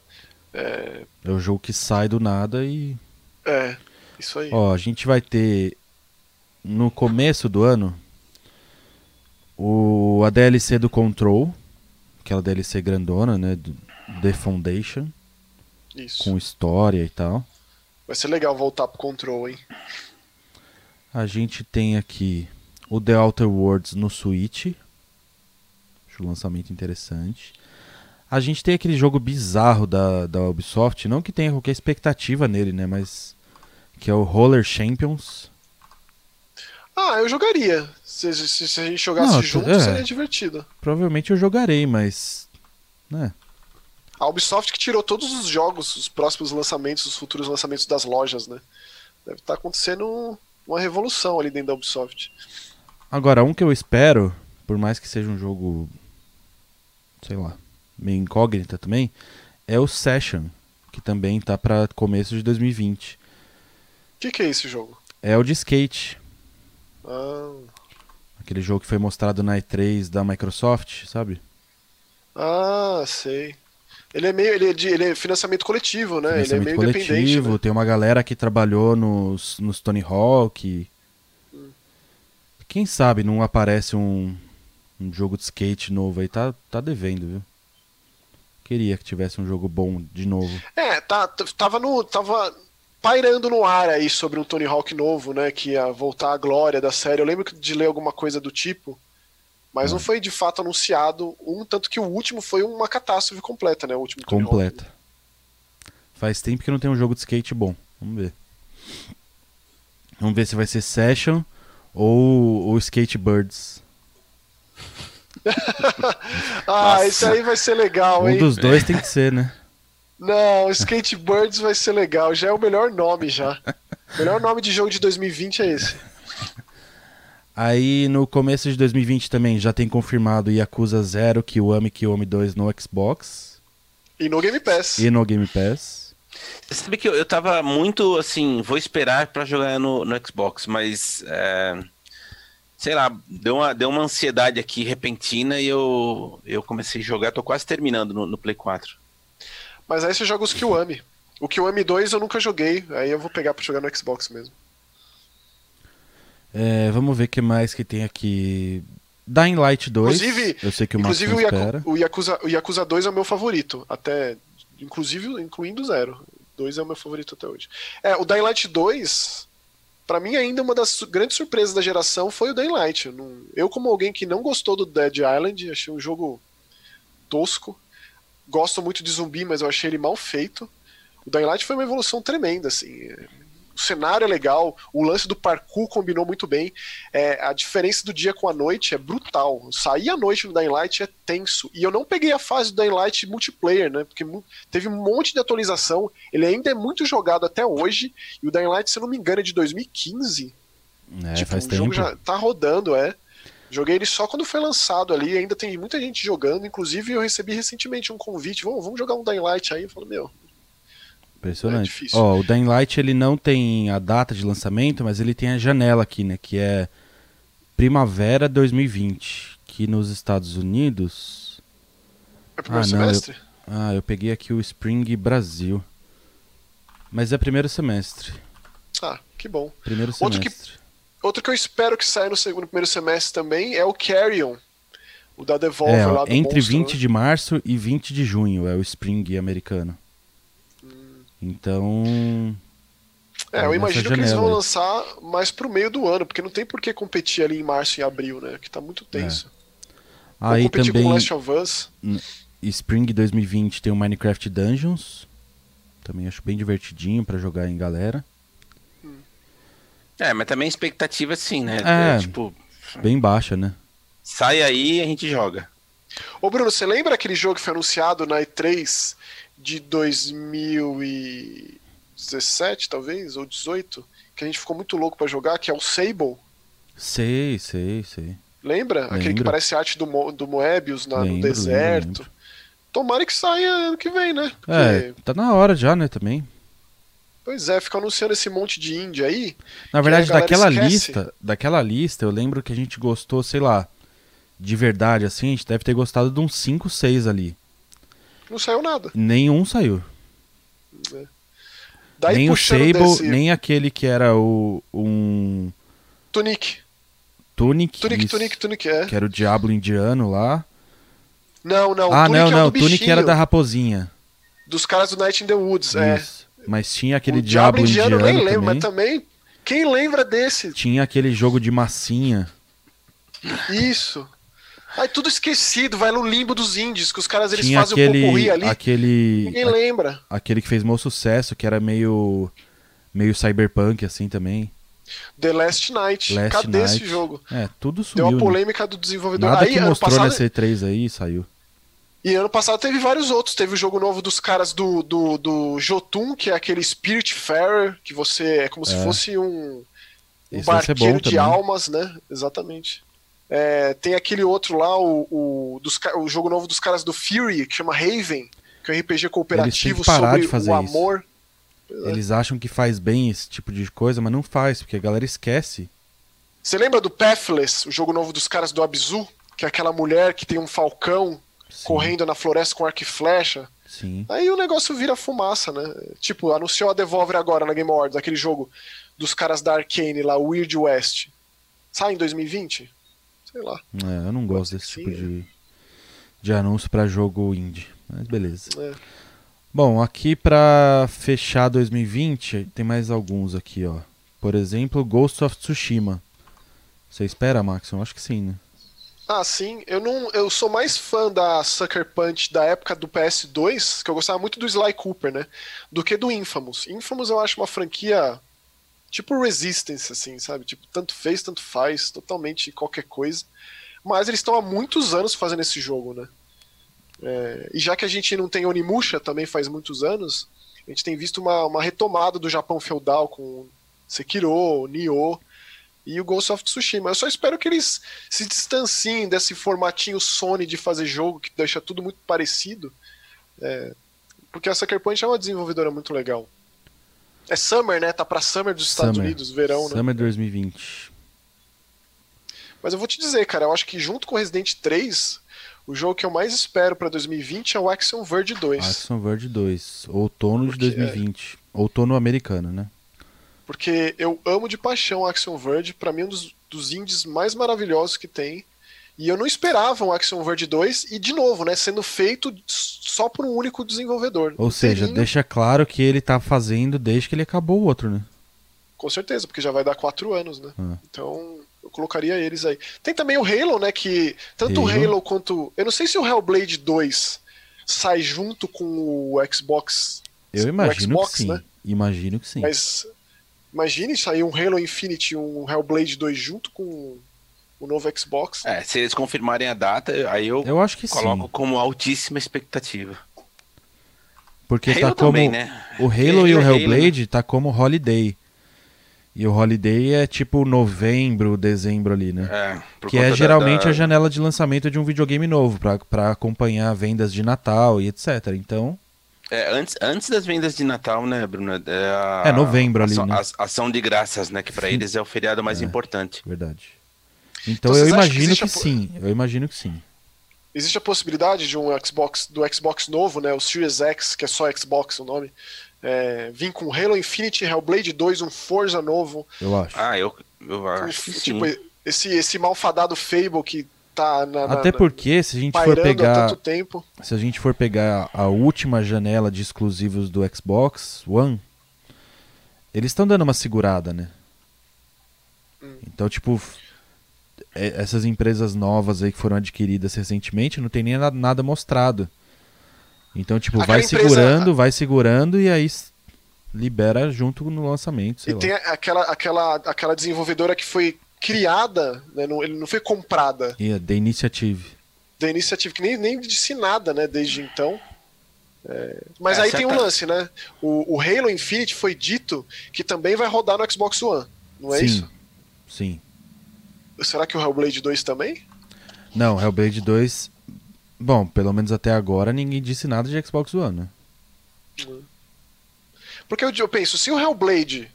É o jogo que sai do nada e É, isso aí. Ó, a gente vai ter no começo do ano o a DLC do Control, aquela DLC grandona, né, do The Foundation, Isso. com história e tal. Vai ser legal voltar pro Control, hein? A gente tem aqui o The Outer Worlds no Switch. Acho um lançamento interessante. A gente tem aquele jogo bizarro da, da Ubisoft, não que tenha qualquer expectativa nele, né, mas que é o Roller Champions. Ah, eu jogaria. Se, se- se a gente jogasse Não, junto, é. seria divertido. Provavelmente eu jogarei, mas né, A Ubisoft que tirou todos os jogos, os próximos lançamentos, os futuros lançamentos das lojas, né? Deve estar acontecendo uma revolução ali dentro da Ubisoft. Agora, um que eu espero, por mais que seja um jogo, sei lá, meio incógnita também, é o Session, que também tá pra começo de 2020. O que, que é esse jogo? É o de skate, Ah, aquele jogo que foi mostrado na E3 da Microsoft, sabe? ah sei. Ele é meio. Ele é, de, ele é financiamento coletivo, né? Ele é Financiamento meio coletivo, independente. né? tem uma galera que trabalhou nos, nos Tony Hawk. Quem sabe não aparece um, um jogo de skate novo aí, tá, tá devendo, viu? Queria que tivesse um jogo bom de novo. É, tá, tava no. Tava pairando no ar aí sobre um Tony Hawk novo, né? Que ia voltar à glória da série. Eu lembro de ler alguma coisa do tipo. Mas É. não foi de fato anunciado um, tanto que o último foi uma catástrofe completa, né? O último Tony Hawk. Completa. Faz tempo que não tem um jogo de skate bom. Vamos ver. Vamos ver se vai ser Session ou o Skate Birds. Ah, Nossa. esse aí vai ser legal, Um hein? dos dois tem que ser, né? Não, Skatebirds vai ser legal. Já é o melhor nome já. O melhor nome de jogo de 2020 é esse. Aí no começo de 2020 também já tem confirmado Yakuza 0, Kiwami Kiwami 2 no Xbox E no Game Pass. e no Game Pass. Você sabe que eu, eu tava muito assim, vou esperar pra jogar no, no Xbox, mas é, sei lá, deu uma, deu uma ansiedade aqui repentina e eu, eu comecei a jogar, tô quase terminando no, no Play 4. Mas aí você joga os Kiwami. O Kiwami 2 eu nunca joguei, aí eu vou pegar pra jogar no Xbox mesmo. É, vamos ver o que mais que tem aqui. Dying Light 2. Inclusive- eu sei que o Inclusive o, Yaku- o, Yakuza, o Yakuza 2 é o meu favorito, até. Inclusive, incluindo o zero. 2 é o meu favorito até hoje. É, o Dying Light 2, pra mim ainda uma das grandes surpresas da geração foi o Dying Light. Eu, como alguém que não gostou do Dead Island, achei um jogo tosco. Gosto muito de zumbi, mas eu achei ele mal feito. O Dying Light foi uma evolução tremenda, assim. O cenário é legal, o lance do parkour combinou muito bem. É, a diferença do dia com a noite é brutal. Sair à noite no Dying Light é tenso. E eu não peguei a fase do Dying Light multiplayer, né? Porque teve um monte de atualização. Ele ainda é muito jogado até hoje. E o Dying Light, se eu não me engano, é de 2015. É, tipo, faz o tempo. jogo já tá rodando, é. Joguei ele só quando foi lançado ali, ainda tem muita gente jogando, inclusive eu recebi recentemente um convite, vamos, vamos jogar um Dying Light aí, eu falei, meu, Impressionante. É. Ó, o Dying Light ele não tem a data de lançamento, mas ele tem a janela aqui, né? Que é primavera 2020. Que nos Estados Unidos. é primeiro Ah, não, eu- semestre? Ah, eu peguei aqui o Spring Brasil. Mas é primeiro semestre. Ah, que bom. Primeiro Outro que- semestre. Outro que eu espero que saia no segundo primeiro semestre também é o Carrion, o da Devolver É, lá do entre monstro, 20 né? de março e 20 de junho é o Spring americano. Então. É, eu nessa imagino que eles janela vão lançar mais pro meio do ano, porque não tem por que competir ali em março e abril, né? Que tá muito tenso. Vão Aí competir também. com Last of Us. Spring 2020 tem o Minecraft Dungeons. Também acho bem divertidinho pra jogar em galera. É, mas também expectativa sim, né? É. tipo, Bem baixa, né? sai aí e a gente joga. Ô Bruno, você lembra aquele jogo que foi anunciado na E3 de 2017, talvez, ou 18? Que a gente ficou muito louco pra jogar, que é o Sable. Sei, sei, sei. Lembra? Aquele que Lembro. parece arte do, Mo- do Moebius na- Lembro, no lembro, deserto. lembro. Tomara que saia ano que vem, né? Porque, É, tá na hora já, né, também. Pois é, fica anunciando esse monte de indie aí. Na verdade, daquela esquece. lista, daquela lista, eu lembro que a gente gostou, sei lá, de verdade, assim, a gente deve ter gostado de uns 5, 6 ali. Não saiu nada. Nenhum saiu. Daí nem o Sable, desse nem aquele que era o um Tunic. Tunic, Tunic, isso, Tunic, Tunic, é. que era o Diablo indiano lá. Não, não. ah, Tunic não, é o não, do Tunic era da raposinha. Dos caras do Night in the Woods, é. Mas tinha aquele o Diablo, indiano, eu nem lembro, também. mas também. Quem lembra desse? Tinha aquele jogo de massinha. Isso. Aí tudo esquecido, vai no limbo dos indies, que os caras eles tinha fazem o aquele popurri ali. aquele Ninguém lembra. aquele que fez maior sucesso, que era meio meio cyberpunk assim também. The Last Night. Last Cadê Night. esse jogo? É, tudo Deu sumiu. a né? polêmica do desenvolvedor. Nada aí, que mostrou passado, nessa E3 aí saiu. E ano passado teve vários outros. Teve o jogo novo dos caras do, do, do Jotun, que é aquele Spirit Farer, que você é como se É. fosse um, um barqueiro de também. almas, né? Exatamente. É, tem aquele outro lá, o, o, dos, o jogo novo dos caras do Fury, que chama Raven, que é um RPG cooperativo sobre de fazer o isso. amor. Eles acham que faz bem esse tipo de coisa, mas não faz, porque a galera esquece. Você lembra do Pathless, o jogo novo dos caras do Abzu? Que é aquela mulher que tem um falcão Sim, correndo na floresta com arco e flecha. Sim. Aí o negócio vira fumaça, né? Tipo, anunciou a Devolver agora na Game Awards, aquele jogo dos caras da Arcane lá, Weird West. Sai em 2020? Sei lá. É, eu não gosto desse tipo de, de anúncio pra jogo indie. Mas beleza. É. Bom, aqui pra fechar 2020, tem mais alguns aqui, ó. Por exemplo, Ghost of Tsushima. Você espera, Max? Eu acho que sim, né? Ah, sim. Eu não, eu sou mais fã da Sucker Punch da época do PS2, que eu gostava muito do Sly Cooper, né? Do que do Infamous. Infamous eu acho uma franquia tipo Resistance, assim, sabe? Tipo, tanto fez, tanto faz, totalmente qualquer coisa. Mas eles estão há muitos anos fazendo esse jogo, né? É, e já que a gente não tem Onimusha também faz muitos anos, a gente tem visto uma, uma retomada do Japão feudal com Sekiro, Nioh e o Ghost of Tsushima. Eu só espero que eles se distanciem desse formatinho Sony de fazer jogo que deixa tudo muito parecido. É, porque a Sucker Punch é uma desenvolvedora muito legal. É Summer, né? Tá pra Summer dos Estados Summer. Unidos, verão, né? Summer 2020. Mas eu vou te dizer, cara, eu acho que junto com Resident 3, o jogo que eu mais espero pra 2020 é o Axiom Verge 2. Action Verge 2. Outono Porque, é. de 2020. Outono americano, né? Porque eu amo de paixão o Axiom Verge, pra mim é um dos, dos indies mais maravilhosos que tem. E eu não esperava um Axiom Verge 2, e de novo, né, sendo feito só por um único desenvolvedor. Ou seja, deixa claro que ele tá fazendo desde que ele acabou o outro, né? Com certeza, porque já vai dar quatro anos, né? Ah. Então, eu colocaria eles aí. Tem também o Halo, né, que tanto Halo. o Halo quanto... Eu não sei se o Hellblade 2 sai junto com o Xbox, Eu imagino Xbox, que sim. né? Imagino que sim. Mas Imagine sair um Halo Infinite e um Hellblade 2 junto com o novo Xbox. É, se eles confirmarem a data, aí eu, Eu acho que coloco sim. como altíssima expectativa. Porque Halo tá como. também, né? O Halo e o Halo é Halo, Hellblade tá como Holiday. E o Holiday é tipo novembro, dezembro ali, né? É, que é geralmente da- a janela de lançamento de um videogame novo, pra acompanhar vendas de Natal e etc. Então, É, antes, antes das vendas de Natal, né, Bruno? É, a, É, novembro ali, ação, né? a- ação de graças, né? Que pra Sim. eles é o feriado mais importante. verdade. Então Então, eu que imagino que, a po- sim. Eu imagino que sim. Existe a possibilidade de um Xbox, do Xbox novo, né, o Series X, que é só Xbox o nome, é, vir com Halo Infinite, Hellblade 2, um Forza novo, Eu acho. Ah, eu, eu acho que tipo, sim. esse, esse malfadado Fable que tá na, Até na- porque se a gente for pegar. tanto tempo. Se a gente for pegar a última janela de exclusivos do Xbox One, eles estão dando uma segurada, né? Hum. Então, tipo, é- essas empresas novas aí que foram adquiridas recentemente não tem nem nada, mostrado. Então, tipo, Aquela vai empresa- segurando, vai segurando e aí libera junto no lançamento, E lá. tem aquela, aquela, aquela desenvolvedora que foi criada, né, não, ele não foi comprada E a The Initiative. da iniciativa, que nem, nem disse nada, né, desde então. É, mas É, aí tem um lance, né? O, o Halo Infinite foi dito que também vai rodar no Xbox One, não é sim, isso? sim. Será que o Hellblade 2 também? Não, Hellblade 2. Bom, pelo menos até agora ninguém disse nada de Xbox One, né? Porque eu, eu penso, se o Hellblade,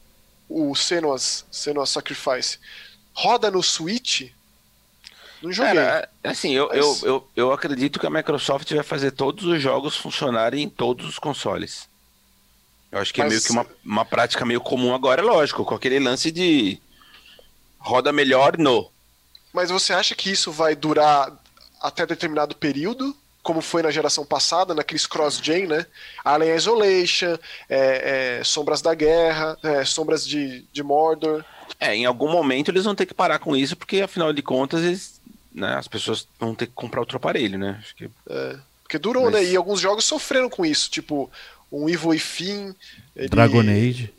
o Senua's, Senua's Sacrifice, roda no Switch, não joguei. Cara, é- assim, eu, eu, Mas- eu, eu acredito que a Microsoft vai fazer todos os jogos funcionarem em todos os consoles. Eu acho que Mas- é meio que uma, uma prática meio comum agora, é lógico, com aquele lance de roda melhor no. Mas você acha que isso vai durar até determinado período? Como foi na geração passada, naqueles cross-gen, né? Alien Isolation, é, é, Sombras da Guerra, é, Sombras de, de Mordor. É, em algum momento eles vão ter que parar com isso, porque afinal de contas eles, né, as pessoas vão ter que comprar outro aparelho, né? Acho que Porque durou, Mas- né? E alguns jogos sofreram com isso, tipo um Evil Within, ele- Dragon Age.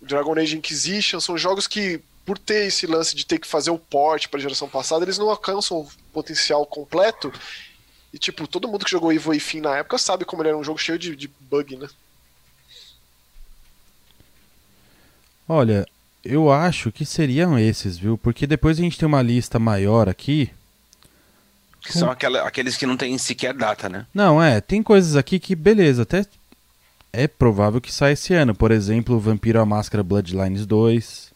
Dragon Age Inquisition, são jogos que, por ter esse lance de ter que fazer o port para a geração passada, eles não alcançam o potencial completo. E, tipo, todo mundo que jogou Evil Within na época sabe como ele era um jogo cheio de, de bug, né? Olha, eu acho que seriam esses, viu? Porque depois a gente tem uma lista maior aqui. que são aquela, aqueles que não tem sequer data, né? Não, é, tem coisas aqui que, beleza, até é provável que saia esse ano. Por exemplo, Vampiro à Máscara Bloodlines 2,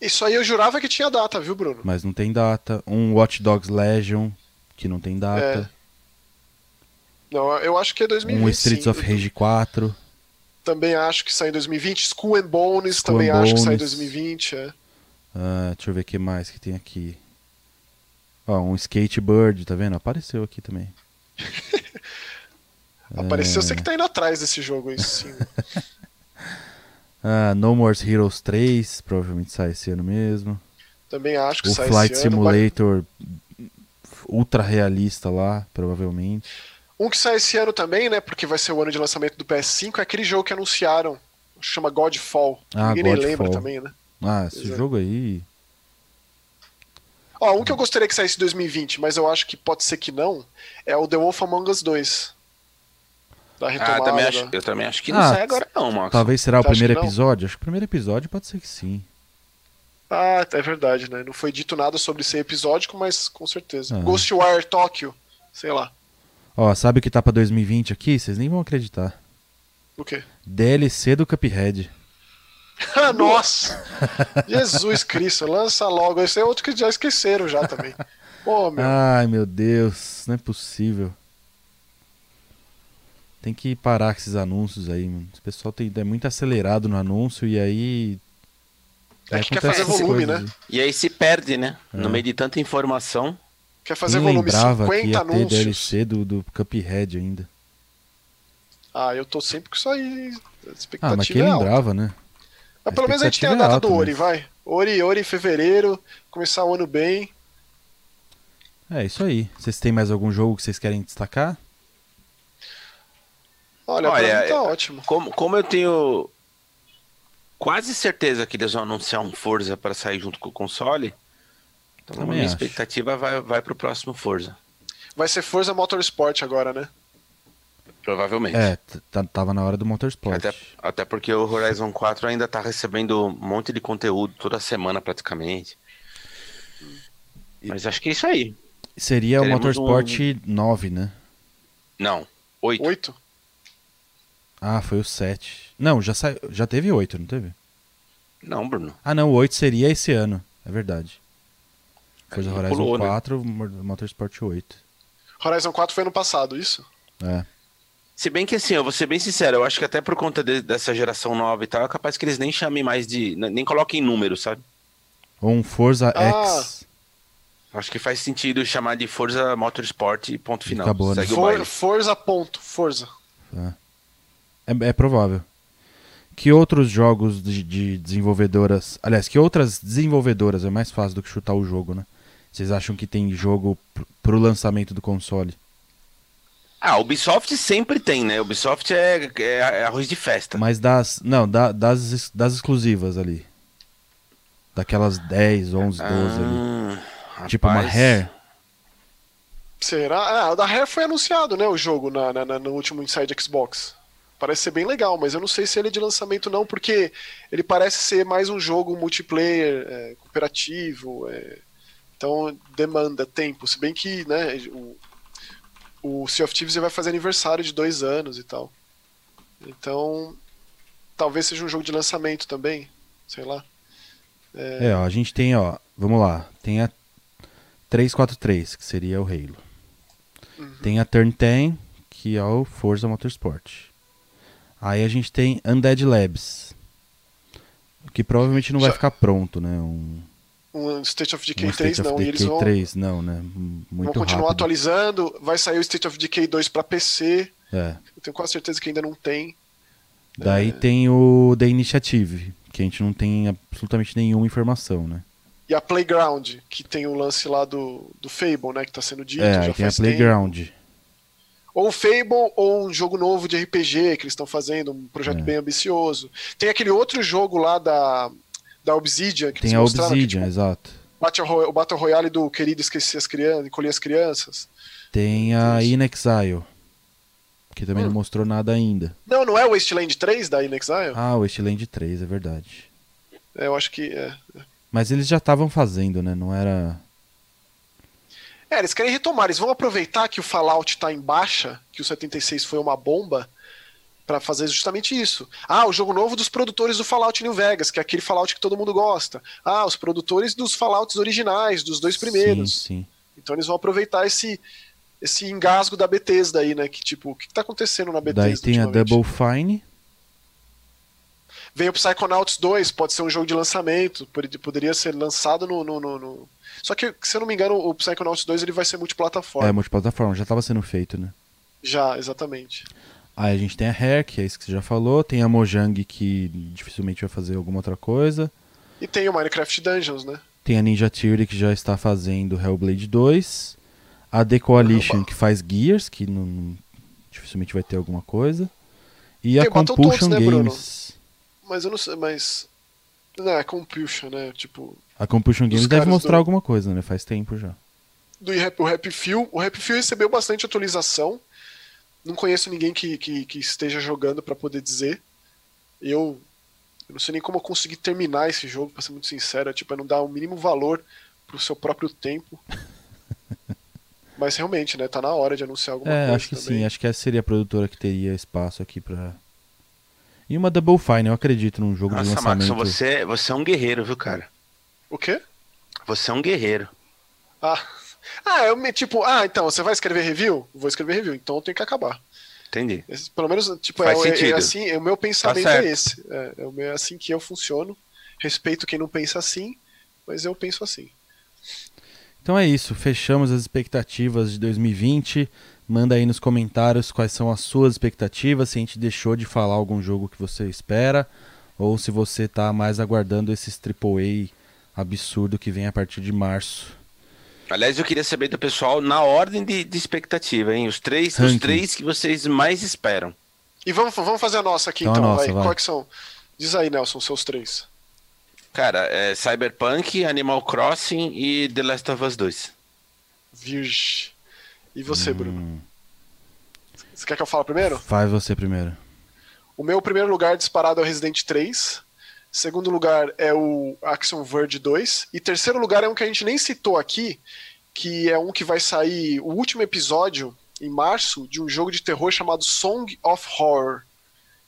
Isso aí eu jurava que tinha data, viu, Bruno? mas não tem data. Um Watch Dogs Legion, que não tem data. Não, eu acho que é 2020. um Streets sim. of Rage 4. Também acho que sai em 2020. Skull and Bones Skull também and acho que sai em Bones. 2020. É. Ah, deixa eu ver o que mais que tem aqui. Ó, um Skatebird, tá vendo? Apareceu aqui também. Apareceu, É. você que tá indo atrás desse jogo, isso sim. Ah, No More Heroes 3, provavelmente sai esse ano mesmo. Também acho que O sai Flight esse ano. Ultra realista lá, provavelmente. Um que sai esse ano também, né? Porque vai ser o ano de lançamento do PS5, é aquele jogo que anunciaram. Chama Godfall. Ah, Ninguém nem lembra também, né? Ah, esse é. jogo aí. Ó, um que eu gostaria que saísse em 2020, mas eu acho que pode ser que não, é o The Wolf Among Us 2. Da Ah, retomada. também acho, eu também acho que não Ah, sai agora não, Max. Talvez será o Você primeiro episódio? Acho que o primeiro episódio pode ser que sim. Ah, é verdade, né? Não foi dito nada sobre ser episódico, mas com certeza. Ah. Ghostwire Tokyo, sei lá. Ó, sabe o que tá pra 2020 aqui? Vocês nem vão acreditar. O quê? DLC do Cuphead. Ah, Nossa! Jesus Cristo, lança logo. Esse é outro que já esqueceram já também. Pô, meu. Ai, meu Deus, não é possível. Tem que parar com esses anúncios aí, mano. O pessoal tem, é muito acelerado no anúncio e aí. É que quer fazer volume, coisas né? E aí se perde, né? No É. meio de tanta informação. Quer fazer Nem volume lembrava que 50 ia ter anúncios. DLC do, do Cuphead ainda. Ah, eu tô sempre com isso aí. A expectativa Ah, mas quem é alta. lembrava, né? Mas A pelo menos a gente tem a expectativa data é do alta, Ori, mas- vai. Ori, Ori em fevereiro, começar o ano bem. É isso aí. Vocês têm mais algum jogo que vocês querem destacar? Olha, Olha, pra mim tá é- ótimo. Como, como eu tenho quase certeza que eles vão anunciar um Forza para sair junto com o console. Então a minha acho. expectativa vai, vai pro próximo Forza. Vai ser Forza Motorsport agora, né? Provavelmente. É, tava na hora do Motorsport. Até, até porque o Horizon 4 ainda tá recebendo um monte de conteúdo toda semana praticamente. Mas acho que é isso aí. Seria Teremos o Motorsport um... 9, né? Não, 8. 8? Ah, foi o 7. Não, já, sa... já teve 8, não teve? Não, Bruno. Ah, não, o 8 seria esse ano. É verdade. Forza Horizon pulou, 4, né? Motorsport 8. Horizon 4 foi ano passado, isso? É. Se bem que assim, eu vou ser bem sincero, eu acho que até por conta de, dessa geração nova e tal, é capaz que eles nem chamem mais de. nem coloquem número, sabe? Ou um Forza ah. X. Acho que faz sentido chamar de Forza Motorsport e ponto final. Acabou, né? For, Forza ponto, Forza. É. É, é, provável. Que outros jogos de, de, desenvolvedoras. Aliás, que outras desenvolvedoras é mais fácil do que chutar o jogo, né? Vocês acham que tem jogo pro lançamento do console? Ah, Ubisoft sempre tem, né? Ubisoft é, é, arroz de festa. Mas das. Não, da, das, das exclusivas ali. Daquelas 10, 11, 12 ah, ali. Rapaz. Tipo uma Rare. Será? Ah, da Rare foi anunciado, né? O jogo na, na, no último Inside Xbox. Parece ser bem legal, mas eu não sei se ele é de lançamento não, porque ele parece ser mais um jogo multiplayer, é, cooperativo, é, então demanda tempo. Se bem que né, o, o Sea of Thieves vai fazer aniversário de dois anos e tal. Então talvez seja um jogo de lançamento também, sei lá. É, é ó, a gente tem, ó, vamos lá, tem a 343, que seria o Halo. Uhum. Tem a Turn 10, que é o Forza Motorsport. Aí a gente tem Undead Labs. Que provavelmente não vai ficar pronto, né? Um, um State of Decay um 3, não. Decay eles vão, 3, não, né? Muito vão continuar rápido. atualizando. Vai sair o State of Decay 2 para PC. É. Eu tenho quase certeza que ainda não tem. Daí é... tem o The Initiative, que a gente não tem absolutamente nenhuma informação, né? E a Playground, que tem o lance lá do, do Fable, né? Que tá sendo dito. É, já tem a Playground. Tempo. Ou Fable, ou um jogo novo de RPG que eles estão fazendo, um projeto é. bem ambicioso. Tem aquele outro jogo lá da, da Obsidian que Tem a Obsidian, que, tipo, exato. O Battle Royale do querido Esquecer as Crianças, Encolher as Crianças. Tem a In Exile, que também hum. não mostrou nada ainda. Não, não é o Wasteland 3 da In Exile? Ah, o Wasteland 3, é verdade. É, eu acho que é. Mas eles já estavam fazendo, né? Não era. É, eles querem retomar, eles vão aproveitar que o Fallout está em baixa, que o 76 foi uma bomba, para fazer justamente isso. Ah, o jogo novo dos produtores do Fallout New Vegas, que é aquele Fallout que todo mundo gosta. Ah, os produtores dos Fallouts originais, dos dois primeiros. Sim, sim. Então eles vão aproveitar esse esse engasgo da Bethesda aí, né? Que tipo, o que, está acontecendo na Bethesda? Daí tem a Double Fine. Vem o Psychonauts 2, pode ser um jogo de lançamento, poderia ser lançado no, no, no, no... Só que, se eu não me engano, o Psychonauts 2 ele vai ser multiplataforma. É, multiplataforma, já estava sendo feito, né? Já, exatamente. Aí a gente tem a Hair, que é isso que você já falou, tem a Mojang, que dificilmente vai fazer alguma outra coisa. E tem o Minecraft Dungeons, né? Tem a Ninja Theory, que já está fazendo Hellblade 2. A The Coalition, que faz Gears, que não, dificilmente vai ter alguma coisa. E tem a Compulsion né, Games mas eu não sei, mas. Não, é Compulsion, né? Tipo. A Compulsion Games deve mostrar do... alguma coisa, né? Faz tempo já. Do rap, o Rap Feel. O Rap Feel recebeu bastante atualização. Não conheço ninguém que, que, que esteja jogando para poder dizer. Eu, eu não sei nem como eu consegui terminar esse jogo, pra ser muito sincero. É, tipo, é não dar o mínimo valor pro seu próprio tempo. Mas realmente, né? Tá na hora de anunciar alguma é, coisa. Acho que também. sim, acho que essa seria a produtora que teria espaço aqui para e uma Double Fine, eu acredito num jogo Nossa, de lançamento. Max, você, você é um guerreiro, viu, cara? O quê? Você é um guerreiro. Ah, ah eu me, tipo, ah, então, você vai escrever review? Vou escrever review, então eu tenho que acabar. Entendi. Esse, pelo menos, tipo, Faz é, sentido. é assim, é, o meu pensamento tá é esse. É, é, é assim que eu funciono. Respeito quem não pensa assim, mas eu penso assim. Então é isso, fechamos as expectativas de 2020. Manda aí nos comentários quais são as suas expectativas, se a gente deixou de falar algum jogo que você espera, ou se você está mais aguardando esses AAA absurdo que vem a partir de março. Aliás, eu queria saber do pessoal na ordem de, de expectativa, hein? Os três, os três que vocês mais esperam. E vamos, vamos fazer a nossa aqui então, então nossa, vai. Quais são? Diz aí, Nelson, seus três. Cara, é Cyberpunk, Animal Crossing e The Last of Us 2. Virgem. E você, Hum. Bruno? Você quer que eu fale primeiro? Faz você primeiro. O meu primeiro lugar disparado é o Resident 3. Segundo lugar é o Action Verge 2. E terceiro lugar é um que a gente nem citou aqui, que é um que vai sair o último episódio em março de um jogo de terror chamado Song of Horror.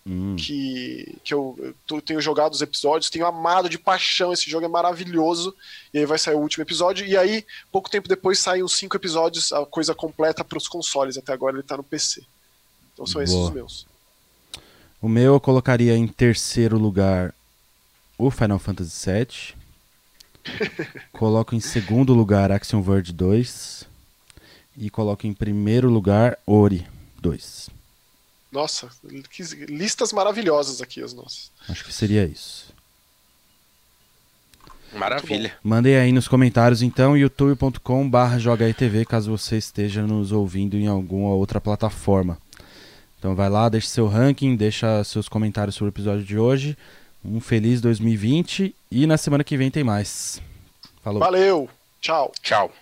Hum. Que, que eu, eu tenho jogado os episódios, tenho amado de paixão. Esse jogo é maravilhoso. E aí vai sair o último episódio. E aí, pouco tempo depois, saem os cinco episódios, a coisa completa para os consoles. Até agora ele tá no PC. Então são esses Boa. os meus. O meu eu colocaria em terceiro lugar o Final Fantasy VII. coloco em segundo lugar Action Verge 2. E coloco em primeiro lugar Ori 2. Nossa, que listas maravilhosas aqui as nossas. Acho que seria isso. Maravilha. Mandei aí nos comentários então, youtube.com.br jogaetv, caso você esteja nos ouvindo em alguma outra plataforma. Então vai lá, deixa seu ranking, deixa seus comentários sobre o episódio de hoje. Um feliz 2020 e na semana que vem tem mais. Falou. Valeu, tchau. Tchau.